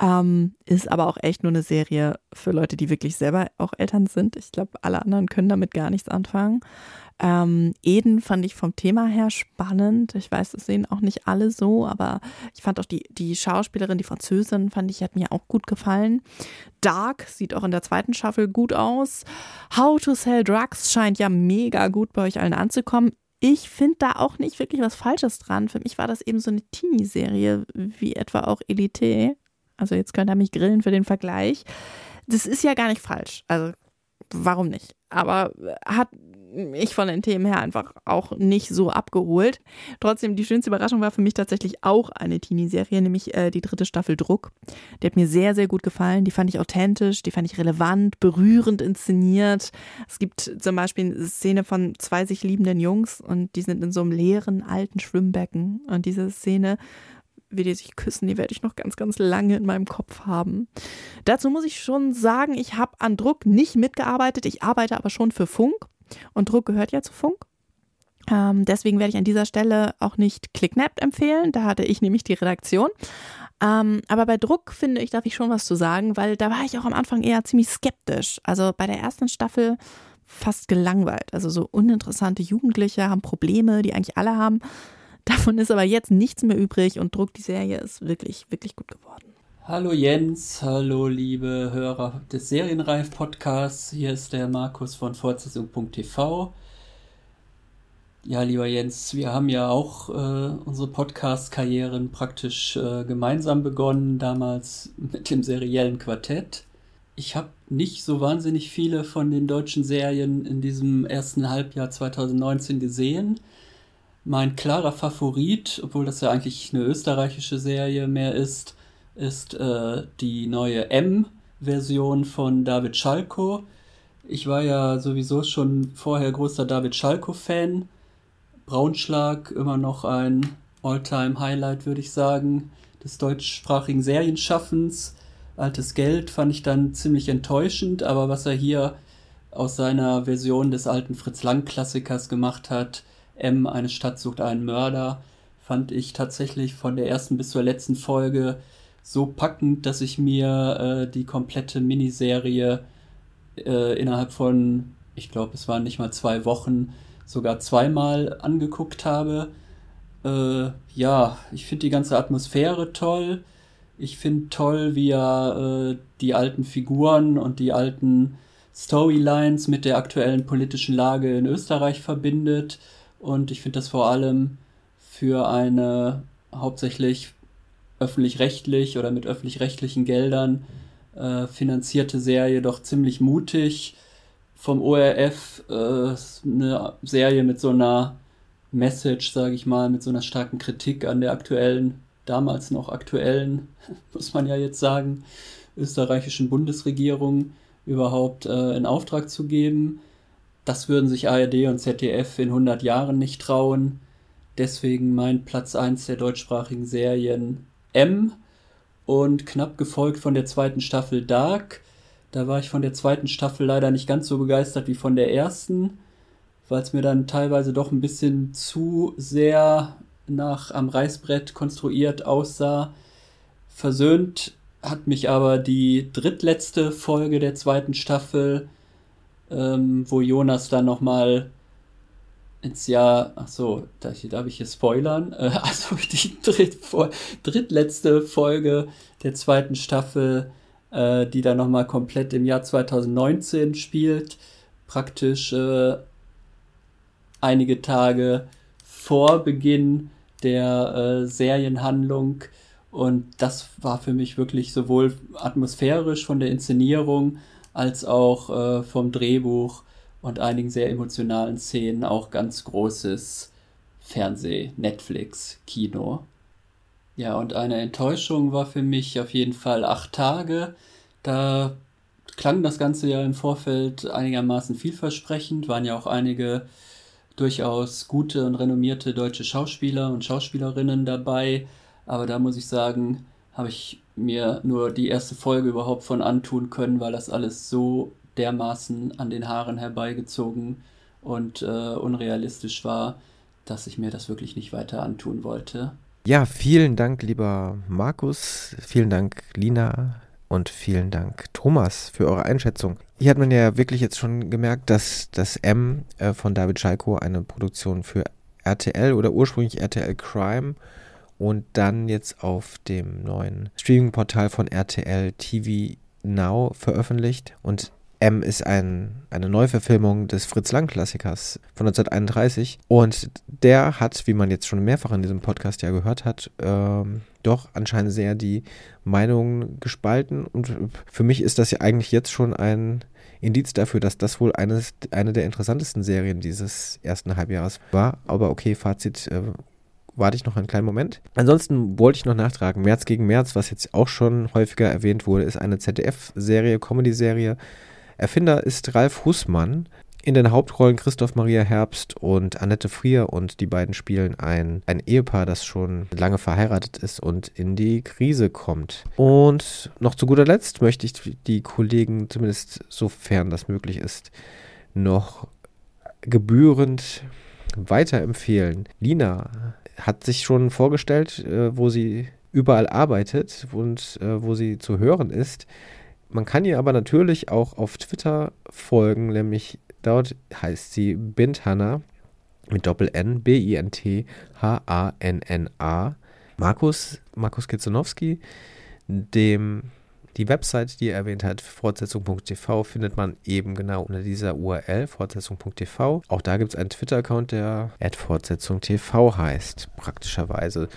Ähm, ist aber auch echt nur eine Serie für Leute, die wirklich selber auch Eltern sind. Ich glaube, alle anderen können damit gar nichts anfangen. Ähm, Eden fand ich vom Thema her spannend. Ich weiß, das sehen auch nicht alle so, aber ich fand auch die, die Schauspielerin, die Französin, fand ich, hat mir auch gut gefallen. Dark sieht auch in der zweiten Staffel gut aus. How to Sell Drugs scheint ja mega gut bei euch allen anzukommen. Ich finde da auch nicht wirklich was Falsches dran. Für mich war das eben so eine Teenie-Serie, wie etwa auch Elite. Also jetzt könnt ihr mich grillen für den Vergleich. Das ist ja gar nicht falsch. Also warum nicht? Aber hat ich von den Themen her einfach auch nicht so abgeholt. Trotzdem, die schönste Überraschung war für mich tatsächlich auch eine Teenie-Serie, nämlich äh, die dritte Staffel Druck. Die hat mir sehr, sehr gut gefallen. Die fand ich authentisch, die fand ich relevant, berührend inszeniert. Es gibt zum Beispiel eine Szene von zwei sich liebenden Jungs und die sind in so einem leeren alten Schwimmbecken. Und diese Szene wie die sich küssen, die werde ich noch ganz, ganz lange in meinem Kopf haben. Dazu muss ich schon sagen, ich habe an Druck nicht mitgearbeitet. Ich arbeite aber schon für Funk. Und Druck gehört ja zu Funk. Ähm, deswegen werde ich an dieser Stelle auch nicht Clicknapped empfehlen. Da hatte ich nämlich die Redaktion. Ähm, aber bei Druck finde ich, darf ich schon was zu sagen, weil da war ich auch am Anfang eher ziemlich skeptisch. Also bei der ersten Staffel fast gelangweilt. Also so uninteressante Jugendliche haben Probleme, die eigentlich alle haben. Davon ist aber jetzt nichts mehr übrig und Druck, die Serie ist wirklich, wirklich gut geworden. Hallo Jens, hallo liebe Hörer des Serienreif-Podcasts. Hier ist der Markus von Fortsetzung.tv. Ja, lieber Jens, wir haben ja auch äh, unsere Podcast-Karrieren praktisch äh, gemeinsam begonnen, damals mit dem seriellen Quartett. Ich habe nicht so wahnsinnig viele von den deutschen Serien in diesem ersten Halbjahr 2019 gesehen. Mein klarer Favorit, obwohl das ja eigentlich eine österreichische Serie mehr ist, ist äh, die neue M-Version von David Schalko. Ich war ja sowieso schon vorher großer David Schalko-Fan. Braunschlag immer noch ein All-Time-Highlight, würde ich sagen, des deutschsprachigen Serienschaffens. Altes Geld fand ich dann ziemlich enttäuschend, aber was er hier aus seiner Version des alten Fritz Lang-Klassikers gemacht hat, M, eine Stadt sucht einen Mörder, fand ich tatsächlich von der ersten bis zur letzten Folge so packend, dass ich mir äh, die komplette Miniserie äh, innerhalb von, ich glaube, es waren nicht mal zwei Wochen, sogar zweimal angeguckt habe. Äh, ja, ich finde die ganze Atmosphäre toll. Ich finde toll, wie er äh, die alten Figuren und die alten Storylines mit der aktuellen politischen Lage in Österreich verbindet. Und ich finde das vor allem für eine hauptsächlich öffentlich-rechtlich oder mit öffentlich-rechtlichen Geldern äh, finanzierte Serie doch ziemlich mutig. Vom ORF äh, eine Serie mit so einer Message, sage ich mal, mit so einer starken Kritik an der aktuellen, damals noch aktuellen, <laughs> muss man ja jetzt sagen, österreichischen Bundesregierung überhaupt äh, in Auftrag zu geben. Das würden sich ARD und ZDF in 100 Jahren nicht trauen. Deswegen mein Platz 1 der deutschsprachigen Serien M und knapp gefolgt von der zweiten Staffel Dark. Da war ich von der zweiten Staffel leider nicht ganz so begeistert wie von der ersten, weil es mir dann teilweise doch ein bisschen zu sehr nach am Reißbrett konstruiert aussah. Versöhnt hat mich aber die drittletzte Folge der zweiten Staffel, ähm, wo Jonas dann nochmal ins Jahr, ach so, darf ich, darf ich hier spoilern? <laughs> Äh, also die dritt, drittletzte Folge der zweiten Staffel, äh, die dann nochmal komplett im Jahr 2019 spielt, praktisch äh, einige Tage vor Beginn der äh, Serienhandlung. Und das war für mich wirklich sowohl atmosphärisch von der Inszenierung als auch äh, vom Drehbuch und einigen sehr emotionalen Szenen auch ganz großes Fernseh, Netflix, Kino. Ja, und eine Enttäuschung war für mich auf jeden Fall acht Tage. Da klang das Ganze ja im Vorfeld einigermaßen vielversprechend, waren ja auch einige durchaus gute und renommierte deutsche Schauspieler und Schauspielerinnen dabei. Aber da muss ich sagen, habe ich mir nur die erste Folge überhaupt von antun können, weil das alles so dermaßen an den Haaren herbeigezogen und äh, unrealistisch war, dass ich mir das wirklich nicht weiter antun wollte. Ja, vielen Dank, lieber Markus. Vielen Dank, Lina. Und vielen Dank, Thomas, für eure Einschätzung. Hier hat man ja wirklich jetzt schon gemerkt, dass das M äh, von David Schalko eine Produktion für RTL oder ursprünglich RTL Crime und dann jetzt auf dem neuen Streaming-Portal von RTL TV Now veröffentlicht. Und M ist ein, eine Neuverfilmung des Fritz Lang-Klassikers von 1931. Und der hat, wie man jetzt schon mehrfach in diesem Podcast ja gehört hat, ähm, doch anscheinend sehr die Meinungen gespalten. Und für mich ist das ja eigentlich jetzt schon ein Indiz dafür, dass das wohl eines, eine der interessantesten Serien dieses ersten Halbjahres war. Aber okay, Fazit äh, warte ich noch einen kleinen Moment. Ansonsten wollte ich noch nachtragen, März gegen März, was jetzt auch schon häufiger erwähnt wurde, ist eine ZDF-Serie, Comedy-Serie. Erfinder ist Ralf Hussmann. In den Hauptrollen Christoph Maria Herbst und Annette Frier und die beiden spielen ein, ein Ehepaar, das schon lange verheiratet ist und in die Krise kommt. Und noch zu guter Letzt möchte ich die Kollegen, zumindest sofern das möglich ist, noch gebührend weiterempfehlen. Lina hat sich schon vorgestellt, äh, wo sie überall arbeitet und äh, wo sie zu hören ist. Man kann ihr aber natürlich auch auf Twitter folgen, nämlich dort heißt sie Binthanna mit Doppel-N, B-I-N-T-H-A-N-N-A. Markus, Markus Kitzonowski, dem die Website, die er erwähnt hat, fortsetzung.tv, findet man eben genau unter dieser URL, fortsetzung.tv. Auch da gibt es einen Twitter-Account, der fortsetzung.tv heißt, praktischerweise.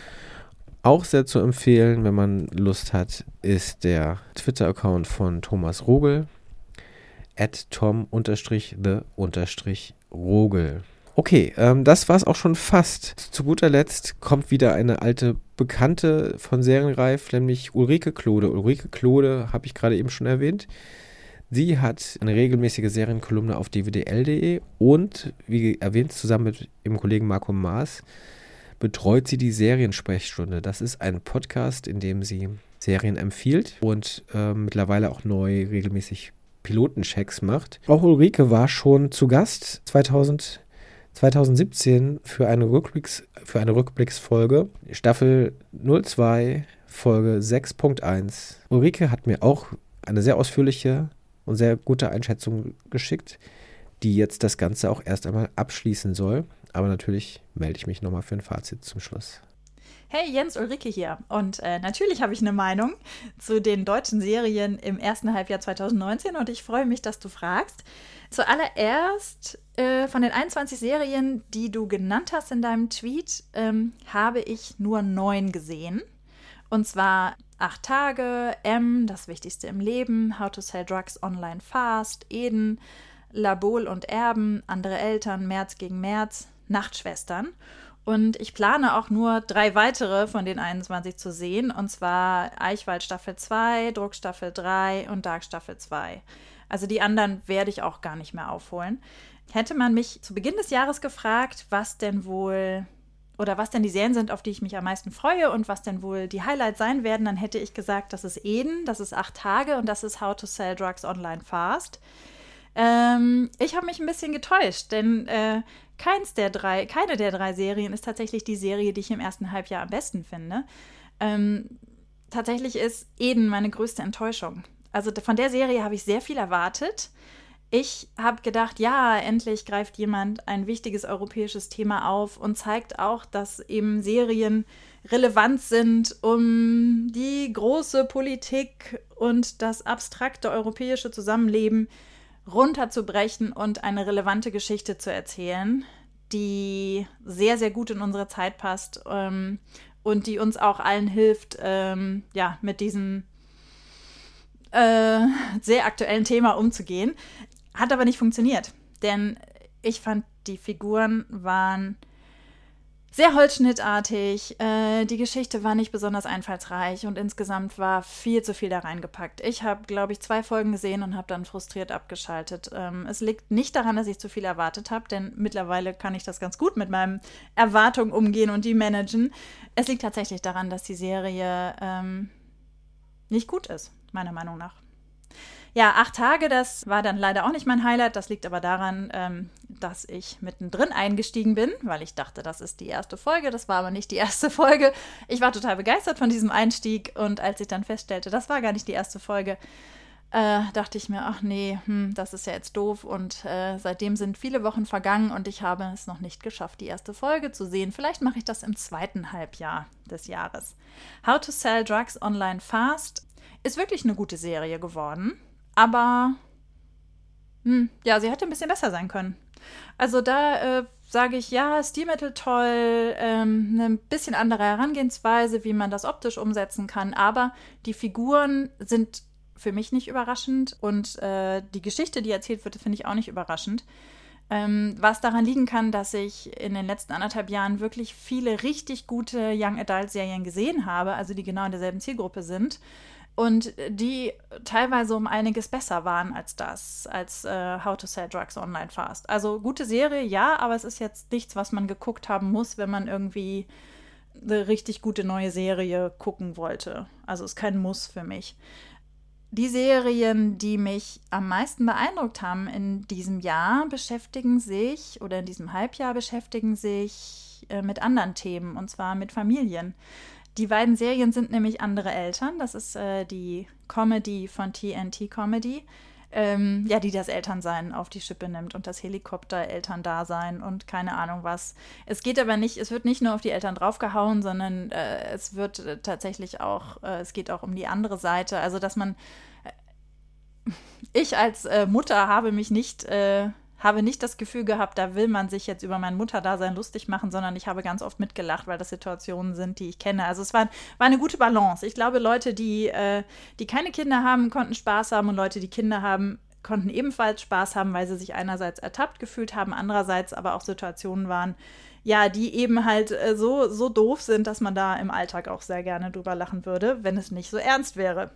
Auch sehr zu empfehlen, wenn man Lust hat, ist der Twitter-Account von Thomas Rogel, at tom-the-rogel. Okay, ähm, das war es auch schon fast. Zu guter Letzt kommt wieder eine alte Bekannte von Serienreif, nämlich Ulrike Klode. Ulrike Klode habe ich gerade eben schon erwähnt. Sie hat eine regelmäßige Serienkolumne auf dvdl.de und, wie erwähnt, zusammen mit ihrem Kollegen Marco Maas betreut sie die Seriensprechstunde. Das ist ein Podcast, in dem sie Serien empfiehlt und äh, mittlerweile auch neu regelmäßig Pilotenchecks macht. Auch Ulrike war schon zu Gast 2000 2017 für eine, Rückblicks, für eine Rückblicksfolge, Staffel 02, Folge 6.1. Ulrike hat mir auch eine sehr ausführliche und sehr gute Einschätzung geschickt, die jetzt das Ganze auch erst einmal abschließen soll. Aber natürlich melde ich mich nochmal für ein Fazit zum Schluss. Hey, Jens Ulrike hier. Und äh, natürlich habe ich eine Meinung zu den deutschen Serien im ersten Halbjahr 2019 und ich freue mich, dass du fragst. Zuallererst äh, von den 21 Serien, die du genannt hast in deinem Tweet, ähm, habe ich nur neun gesehen. Und zwar Acht Tage, M, das Wichtigste im Leben, How to Sell Drugs Online Fast, Eden, Labol und Erben, Andere Eltern, März gegen März, Nachtschwestern. Und ich plane auch nur drei weitere von den 21 zu sehen. Und zwar Eichwald Staffel 2, Druck Staffel 3 und Dark Staffel 2. Also die anderen werde ich auch gar nicht mehr aufholen. Hätte man mich zu Beginn des Jahres gefragt, was denn wohl oder was denn die Serien sind, auf die ich mich am meisten freue und was denn wohl die Highlights sein werden, dann hätte ich gesagt, das ist Eden, das ist acht Tage und das ist How to Sell Drugs Online Fast. Ähm, ich habe mich ein bisschen getäuscht, denn äh, keins der drei, keine der drei Serien ist tatsächlich die Serie, die ich im ersten Halbjahr am besten finde. Ähm, tatsächlich ist Eden meine größte Enttäuschung. Also von der Serie habe ich sehr viel erwartet. Ich habe gedacht, ja, endlich greift jemand ein wichtiges europäisches Thema auf und zeigt auch, dass eben Serien relevant sind, um die große Politik und das abstrakte europäische Zusammenleben runterzubrechen und eine relevante Geschichte zu erzählen, die sehr, sehr gut in unsere Zeit passt ähm, und die uns auch allen hilft, ähm, ja, mit diesem äh, sehr aktuellen Thema umzugehen. Hat aber nicht funktioniert, denn ich fand, die Figuren waren sehr holzschnittartig. Äh, die Geschichte war nicht besonders einfallsreich und insgesamt war viel zu viel da reingepackt. Ich habe, glaube ich, zwei Folgen gesehen und habe dann frustriert abgeschaltet. Ähm, es liegt nicht daran, dass ich zu viel erwartet habe, denn mittlerweile kann ich das ganz gut mit meinen Erwartungen umgehen und die managen. Es liegt tatsächlich daran, dass die Serie ähm, nicht gut ist, meiner Meinung nach. Ja, acht Tage, das war dann leider auch nicht mein Highlight. Das liegt aber daran, ähm, dass ich mittendrin eingestiegen bin, weil ich dachte, das ist die erste Folge. Das war aber nicht die erste Folge. Ich war total begeistert von diesem Einstieg und als ich dann feststellte, das war gar nicht die erste Folge, äh, dachte ich mir, ach nee, hm, das ist ja jetzt doof. Und äh, seitdem sind viele Wochen vergangen und ich habe es noch nicht geschafft, die erste Folge zu sehen. Vielleicht mache ich das im zweiten Halbjahr des Jahres. How to Sell Drugs Online Fast ist wirklich eine gute Serie geworden, aber hm, ja, sie hätte ein bisschen besser sein können. Also da äh, sage ich, ja, Stilmittel toll, ähm, eine bisschen andere Herangehensweise, wie man das optisch umsetzen kann, aber die Figuren sind für mich nicht überraschend und äh, die Geschichte, die erzählt wird, finde ich auch nicht überraschend. Ähm, was daran liegen kann, dass ich in den letzten anderthalb Jahren wirklich viele richtig gute Young Adult Serien gesehen habe, also die genau in derselben Zielgruppe sind und die teilweise um einiges besser waren als das, als äh, How to Sell Drugs Online Fast. Also gute Serie, ja, aber es ist jetzt nichts, was man geguckt haben muss, wenn man irgendwie eine richtig gute neue Serie gucken wollte. Also ist kein Muss für mich die Serien, die mich am meisten beeindruckt haben in diesem Jahr, beschäftigen sich oder in diesem Halbjahr beschäftigen sich äh, mit anderen Themen und zwar mit Familien. Die beiden Serien sind nämlich andere Eltern. Das ist äh, die Comedy von TNT Comedy ähm, ja, die das Elternsein auf die Schippe nimmt und das Helikopter-Elterndasein und keine Ahnung was. Es geht aber nicht, es wird nicht nur auf die Eltern draufgehauen, sondern äh, es wird äh, tatsächlich auch, äh, es geht auch um die andere Seite. Also, dass man, äh, <laughs> ich als äh, Mutter habe mich nicht habe nicht das Gefühl gehabt, da will man sich jetzt über mein Mutterdasein lustig machen, sondern ich habe ganz oft mitgelacht, weil das Situationen sind, die ich kenne. Also es war, war eine gute Balance. Ich glaube, Leute, die, äh, die keine Kinder haben, konnten Spaß haben und Leute, die Kinder haben, konnten ebenfalls Spaß haben, weil sie sich einerseits ertappt gefühlt haben, andererseits aber auch Situationen waren, ja, die eben halt äh, so, so doof sind, dass man da im Alltag auch sehr gerne drüber lachen würde, wenn es nicht so ernst wäre.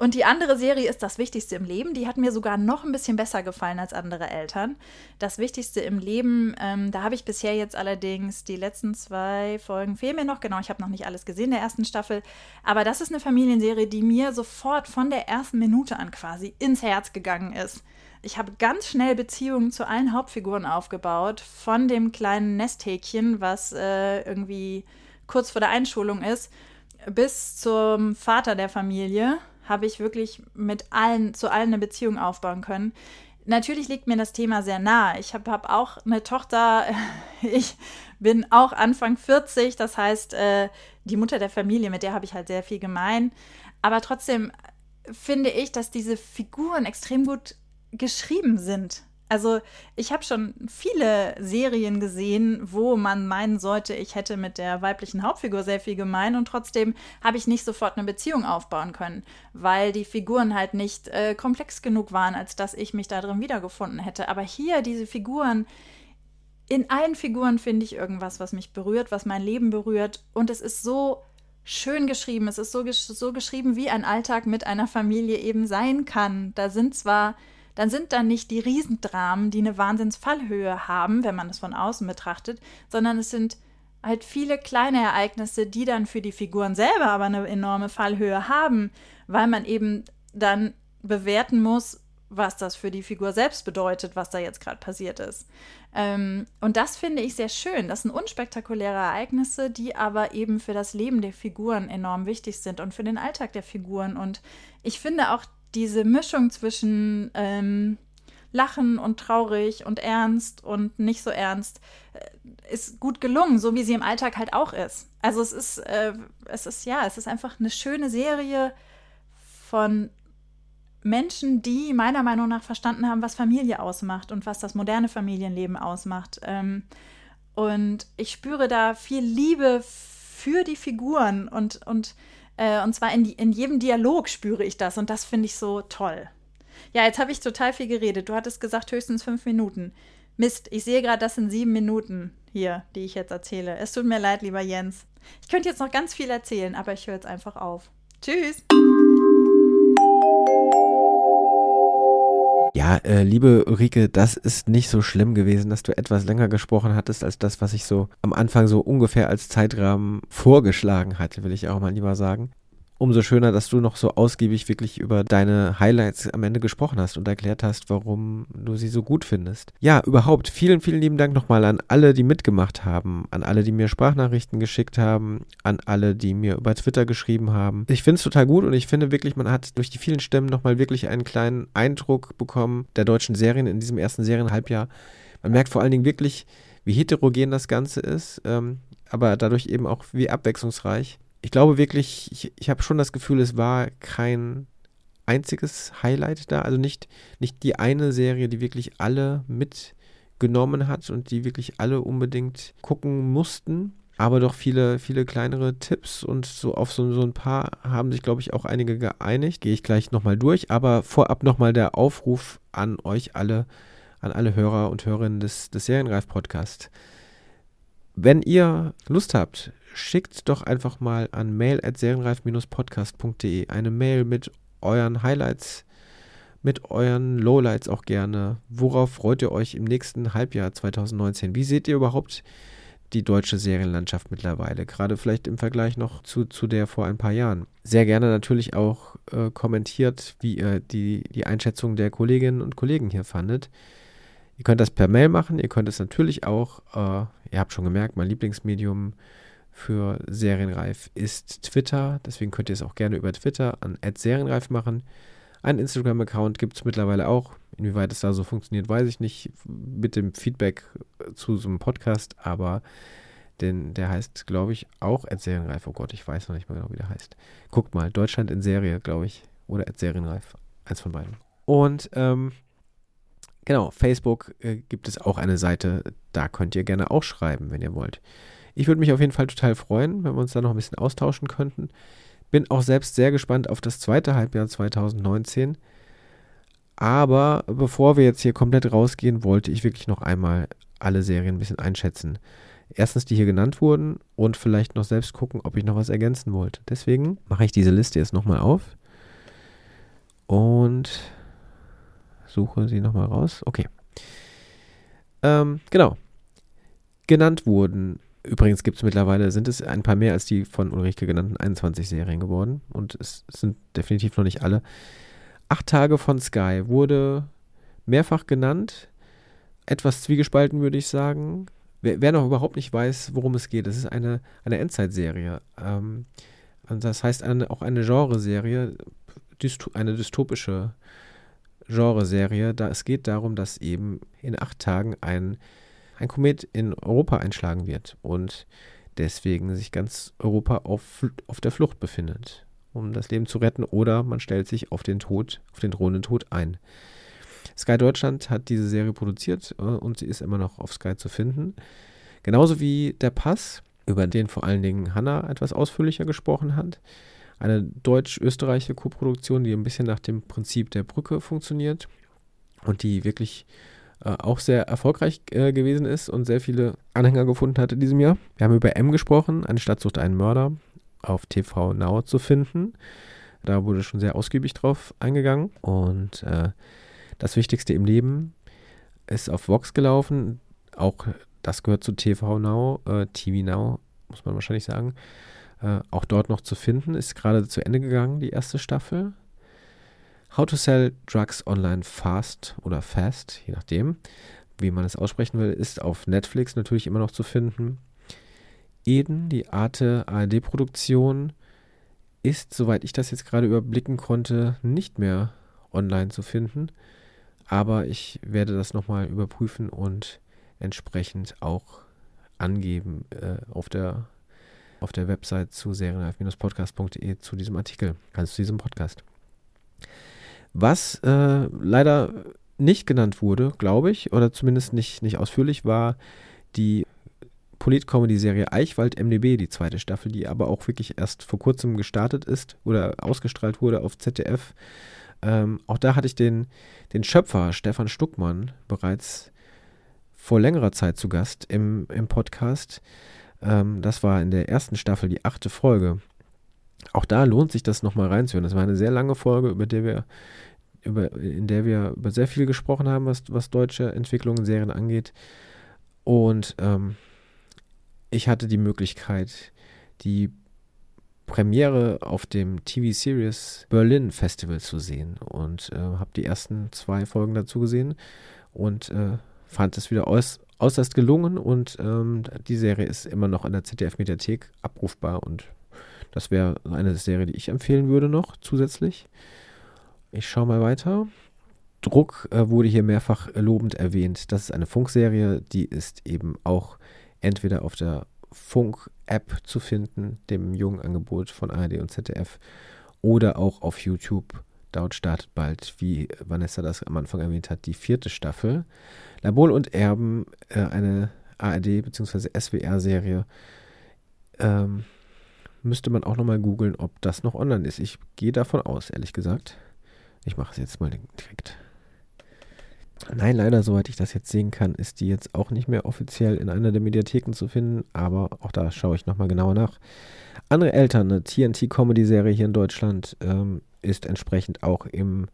Und die andere Serie ist Das Wichtigste im Leben. Die hat mir sogar noch ein bisschen besser gefallen als andere Eltern. Das Wichtigste im Leben, ähm, da habe ich bisher jetzt allerdings die letzten zwei Folgen, fehlen mir noch, genau, ich habe noch nicht alles gesehen der ersten Staffel. Aber das ist eine Familienserie, die mir sofort von der ersten Minute an quasi ins Herz gegangen ist. Ich habe ganz schnell Beziehungen zu allen Hauptfiguren aufgebaut, von dem kleinen Nesthäkchen, was äh, irgendwie kurz vor der Einschulung ist, bis zum Vater der Familie habe ich wirklich mit allen, zu allen eine Beziehung aufbauen können. Natürlich liegt mir das Thema sehr nah. Ich habe hab auch eine Tochter, <laughs> ich bin auch Anfang 40, das heißt, äh, die Mutter der Familie, mit der habe ich halt sehr viel gemein. Aber trotzdem finde ich, dass diese Figuren extrem gut geschrieben sind. Also ich habe schon viele Serien gesehen, wo man meinen sollte, ich hätte mit der weiblichen Hauptfigur sehr viel gemein und trotzdem habe ich nicht sofort eine Beziehung aufbauen können, weil die Figuren halt nicht äh, komplex genug waren, als dass ich mich da drin wiedergefunden hätte. Aber hier diese Figuren, in allen Figuren finde ich irgendwas, was mich berührt, was mein Leben berührt und es ist so schön geschrieben, es ist so, so geschrieben, wie ein Alltag mit einer Familie eben sein kann. Da sind zwar dann sind dann nicht die Riesendramen, die eine Wahnsinnsfallhöhe haben, wenn man es von außen betrachtet, sondern es sind halt viele kleine Ereignisse, die dann für die Figuren selber aber eine enorme Fallhöhe haben, weil man eben dann bewerten muss, was das für die Figur selbst bedeutet, was da jetzt gerade passiert ist. Ähm, und das finde ich sehr schön. Das sind unspektakuläre Ereignisse, die aber eben für das Leben der Figuren enorm wichtig sind und für den Alltag der Figuren. Und ich finde auch diese Mischung zwischen ähm, Lachen und traurig und ernst und nicht so ernst äh, ist gut gelungen, so wie sie im Alltag halt auch ist. Also es ist, äh, es ist ja, es ist einfach eine schöne Serie von Menschen, die meiner Meinung nach verstanden haben, was Familie ausmacht und was das moderne Familienleben ausmacht. Ähm, und ich spüre da viel Liebe für die Figuren und, und äh, und zwar in, in jedem Dialog spüre ich das und das finde ich so toll. Ja, jetzt habe ich total viel geredet. Du hattest gesagt höchstens fünf Minuten. Mist, ich sehe gerade, das sind sieben Minuten hier, die ich jetzt erzähle. Es tut mir leid, lieber Jens. Ich könnte jetzt noch ganz viel erzählen, aber ich höre jetzt einfach auf. Tschüss. Ja, äh, liebe Ulrike, das ist nicht so schlimm gewesen, dass du etwas länger gesprochen hattest als das, was ich so am Anfang so ungefähr als Zeitrahmen vorgeschlagen hatte, will ich auch mal lieber sagen. Umso schöner, dass du noch so ausgiebig wirklich über deine Highlights am Ende gesprochen hast und erklärt hast, warum du sie so gut findest. Ja, überhaupt vielen, vielen lieben Dank nochmal an alle, die mitgemacht haben, an alle, die mir Sprachnachrichten geschickt haben, an alle, die mir über Twitter geschrieben haben. Ich finde es total gut und ich finde wirklich, man hat durch die vielen Stimmen nochmal wirklich einen kleinen Eindruck bekommen der deutschen Serien in diesem ersten Serienhalbjahr. Man merkt vor allen Dingen wirklich, wie heterogen das Ganze ist, ähm, aber dadurch eben auch wie abwechslungsreich ich glaube wirklich, ich, ich habe schon das Gefühl, es war kein einziges Highlight da. Also nicht, nicht die eine Serie, die wirklich alle mitgenommen hat und die wirklich alle unbedingt gucken mussten. Aber doch viele, viele kleinere Tipps und so auf so, so ein paar haben sich, glaube ich, auch einige geeinigt. Gehe ich gleich nochmal durch. Aber vorab nochmal der Aufruf an euch alle, an alle Hörer und Hörerinnen des, des Serienreif-Podcasts. Wenn ihr Lust habt, schickt doch einfach mal an mail.serienreif-podcast.de eine Mail mit euren Highlights, mit euren Lowlights auch gerne. Worauf freut ihr euch im nächsten Halbjahr 2019? Wie seht ihr überhaupt die deutsche Serienlandschaft mittlerweile? Gerade vielleicht im Vergleich noch zu, zu der vor ein paar Jahren. Sehr gerne natürlich auch äh, kommentiert, wie ihr die, die Einschätzung der Kolleginnen und Kollegen hier fandet. Ihr könnt das per Mail machen, ihr könnt es natürlich auch, äh, ihr habt schon gemerkt, mein Lieblingsmedium für Serienreif ist Twitter. Deswegen könnt ihr es auch gerne über Twitter an Serienreif machen. Ein Instagram-Account gibt es mittlerweile auch. Inwieweit es da so funktioniert, weiß ich nicht. Mit dem Feedback zu so einem Podcast, aber den, der heißt, glaube ich, auch Serienreif. Oh Gott, ich weiß noch nicht mehr genau, wie der heißt. Guckt mal, Deutschland in Serie, glaube ich. Oder Serienreif. Eins von beiden. Und ähm, genau, Facebook äh, gibt es auch eine Seite. Da könnt ihr gerne auch schreiben, wenn ihr wollt. Ich würde mich auf jeden Fall total freuen, wenn wir uns da noch ein bisschen austauschen könnten. Bin auch selbst sehr gespannt auf das zweite Halbjahr 2019. Aber bevor wir jetzt hier komplett rausgehen, wollte ich wirklich noch einmal alle Serien ein bisschen einschätzen. Erstens, die hier genannt wurden und vielleicht noch selbst gucken, ob ich noch was ergänzen wollte. Deswegen mache ich diese Liste jetzt nochmal auf und suche sie nochmal raus. Okay. Ähm, genau. Genannt wurden Übrigens gibt es mittlerweile, sind es ein paar mehr als die von Ulrike genannten 21 Serien geworden. Und es sind definitiv noch nicht alle. Acht Tage von Sky wurde mehrfach genannt. Etwas zwiegespalten, würde ich sagen. Wer, wer, noch überhaupt nicht weiß, worum es geht, es ist eine, eine Endzeitserie. Ähm, das heißt eine, auch eine Genreserie, dysto eine dystopische Genreserie. Da es geht darum, dass eben in acht Tagen ein ein Komet in Europa einschlagen wird und deswegen sich ganz Europa auf, auf der Flucht befindet, um das Leben zu retten oder man stellt sich auf den Tod, auf den drohenden Tod ein. Sky Deutschland hat diese Serie produziert äh, und sie ist immer noch auf Sky zu finden. Genauso wie Der Pass, über den vor allen Dingen Hanna etwas ausführlicher gesprochen hat. Eine deutsch-österreichische Koproduktion, die ein bisschen nach dem Prinzip der Brücke funktioniert und die wirklich äh, auch sehr erfolgreich äh, gewesen ist und sehr viele Anhänger gefunden hat in diesem Jahr. Wir haben über M gesprochen, eine Stadt sucht einen Mörder, auf TV Now zu finden. Da wurde schon sehr ausgiebig drauf eingegangen. Und äh, das Wichtigste im Leben ist auf Vox gelaufen. Auch das gehört zu TV Now, äh, TV Now, muss man wahrscheinlich sagen. Äh, auch dort noch zu finden. Ist gerade zu Ende gegangen, die erste Staffel. How to Sell Drugs Online Fast oder Fast, je nachdem, wie man es aussprechen will, ist auf Netflix natürlich immer noch zu finden. Eden, die Arte ARD-Produktion, ist, soweit ich das jetzt gerade überblicken konnte, nicht mehr online zu finden. Aber ich werde das nochmal überprüfen und entsprechend auch angeben äh, auf der auf der Website zu serienreif-podcast.de zu diesem Artikel, also zu diesem Podcast. Was äh, leider nicht genannt wurde, glaube ich, oder zumindest nicht, nicht ausführlich, war die Polit-Comedy-Serie Eichwald MDB, die zweite Staffel, die aber auch wirklich erst vor kurzem gestartet ist oder ausgestrahlt wurde auf ZDF. Ähm, auch da hatte ich den, den Schöpfer Stefan Stuckmann bereits vor längerer Zeit zu Gast im, im Podcast. Ähm, das war in der ersten Staffel die achte Folge auch da lohnt sich das nochmal reinzuhören. Das war eine sehr lange Folge, über der wir, über, in der wir über sehr viel gesprochen haben, was, was deutsche Entwicklungen, Serien angeht. Und ähm, ich hatte die Möglichkeit, die Premiere auf dem TV Series Berlin Festival zu sehen und äh, habe die ersten zwei Folgen dazu gesehen und äh, fand es wieder äuß äußerst gelungen und ähm, die Serie ist immer noch an der ZDF-Mediathek abrufbar und das wäre eine Serie, die ich empfehlen würde noch zusätzlich. Ich schaue mal weiter. Druck äh, wurde hier mehrfach lobend erwähnt. Das ist eine Funkserie, die ist eben auch entweder auf der Funk-App zu finden, dem jungen Angebot von ARD und ZDF, oder auch auf YouTube. Dort startet bald, wie Vanessa das am Anfang erwähnt hat, die vierte Staffel. Labol und Erben, äh, eine ARD- bzw. SWR-Serie. Ähm, müsste man auch nochmal googeln, ob das noch online ist. Ich gehe davon aus, ehrlich gesagt. Ich mache es jetzt mal direkt. Nein, leider, soweit ich das jetzt sehen kann, ist die jetzt auch nicht mehr offiziell in einer der Mediatheken zu finden, aber auch da schaue ich nochmal genauer nach. Andere Eltern, eine TNT-Comedy-Serie hier in Deutschland, ähm, ist entsprechend auch im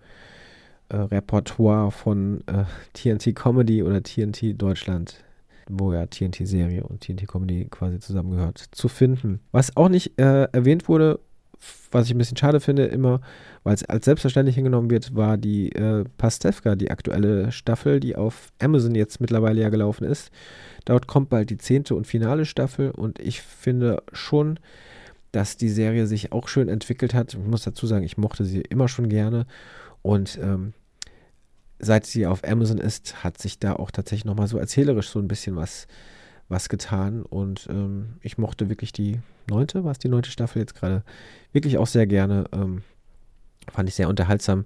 äh, Repertoire von äh, TNT Comedy oder TNT Deutschland, wo ja TNT-Serie und TNT-Comedy quasi zusammengehört, zu finden. Was auch nicht äh, erwähnt wurde, was ich ein bisschen schade finde, immer, weil es als selbstverständlich hingenommen wird, war die äh, Pastewka, die aktuelle Staffel, die auf Amazon jetzt mittlerweile ja gelaufen ist. Dort kommt bald die zehnte und finale Staffel und ich finde schon, dass die Serie sich auch schön entwickelt hat. Ich muss dazu sagen, ich mochte sie immer schon gerne und ähm, seit sie auf Amazon ist, hat sich da auch tatsächlich nochmal so erzählerisch so ein bisschen was was getan. Und ähm, ich mochte wirklich die neunte, war es die neunte Staffel jetzt gerade, wirklich auch sehr gerne. Ähm, fand ich sehr unterhaltsam.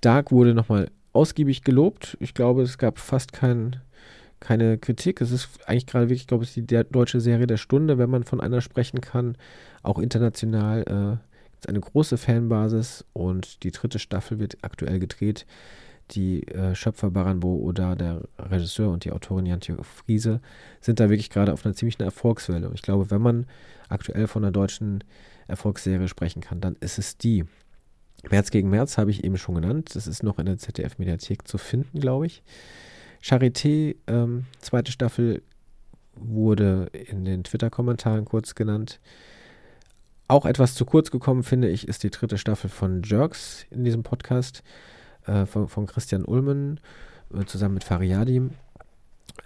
Dark wurde nochmal ausgiebig gelobt. Ich glaube, es gab fast kein, keine Kritik. Es ist eigentlich gerade wirklich, glaube ich, die deutsche Serie der Stunde, wenn man von einer sprechen kann. Auch international äh, gibt es eine große Fanbasis und die dritte Staffel wird aktuell gedreht die äh, Schöpfer Baranbo oder der Regisseur und die Autorin Jantje Friese sind da wirklich gerade auf einer ziemlichen Erfolgswelle. Und ich glaube, wenn man aktuell von einer deutschen Erfolgsserie sprechen kann, dann ist es die. März gegen März habe ich eben schon genannt. Das ist noch in der ZDF-Mediathek zu finden, glaube ich. Charité, ähm, zweite Staffel, wurde in den Twitter-Kommentaren kurz genannt. Auch etwas zu kurz gekommen, finde ich, ist die dritte Staffel von Jerks in diesem Podcast äh, von, von, Christian Ulmen äh, zusammen mit Fariadi.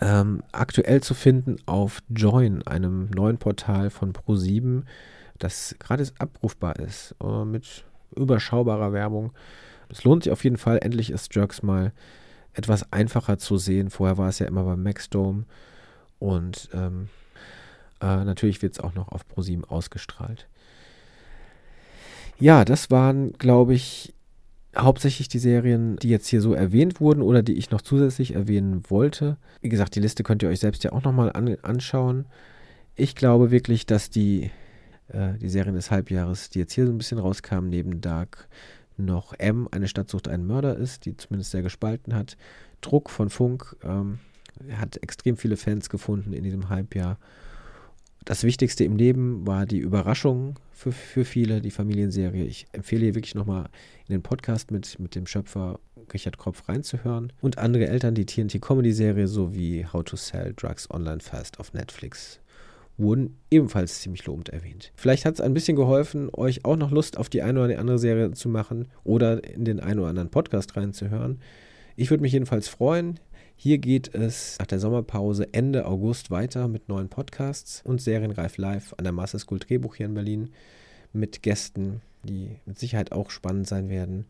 Ähm, aktuell zu finden auf Join, einem neuen Portal von Pro7, das gratis abrufbar ist, äh, mit überschaubarer Werbung. Es lohnt sich auf jeden Fall. Endlich ist Jerks mal etwas einfacher zu sehen. Vorher war es ja immer beim Maxdome. Und ähm, äh, natürlich wird es auch noch auf Pro7 ausgestrahlt. Ja, das waren, glaube ich, hauptsächlich die Serien, die jetzt hier so erwähnt wurden oder die ich noch zusätzlich erwähnen wollte. Wie gesagt, die Liste könnt ihr euch selbst ja auch nochmal an, anschauen. Ich glaube wirklich, dass die, äh, die Serien des Halbjahres, die jetzt hier so ein bisschen rauskamen, neben Dark noch M, eine Stadt sucht einen Mörder ist, die zumindest sehr gespalten hat. Druck von Funk ähm, hat extrem viele Fans gefunden in diesem Halbjahr das Wichtigste im Leben war die Überraschung für, für viele, die Familienserie. Ich empfehle hier wirklich nochmal in den Podcast mit, mit dem Schöpfer Richard Kropf reinzuhören. Und andere Eltern, die TNT-Comedy-Serie sowie How to Sell Drugs Online Fast auf Netflix wurden ebenfalls ziemlich lobend erwähnt. Vielleicht hat es ein bisschen geholfen, euch auch noch Lust auf die eine oder andere Serie zu machen oder in den einen oder anderen Podcast reinzuhören. Ich würde mich jedenfalls freuen. Hier geht es nach der Sommerpause Ende August weiter mit neuen Podcasts und Serienreif Live an der Master School Drehbuch hier in Berlin mit Gästen, die mit Sicherheit auch spannend sein werden.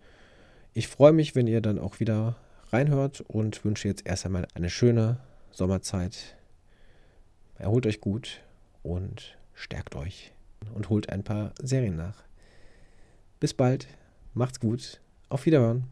Ich freue mich, wenn ihr dann auch wieder reinhört und wünsche jetzt erst einmal eine schöne Sommerzeit. Erholt euch gut und stärkt euch und holt ein paar Serien nach. Bis bald, macht's gut, auf Wiederhören.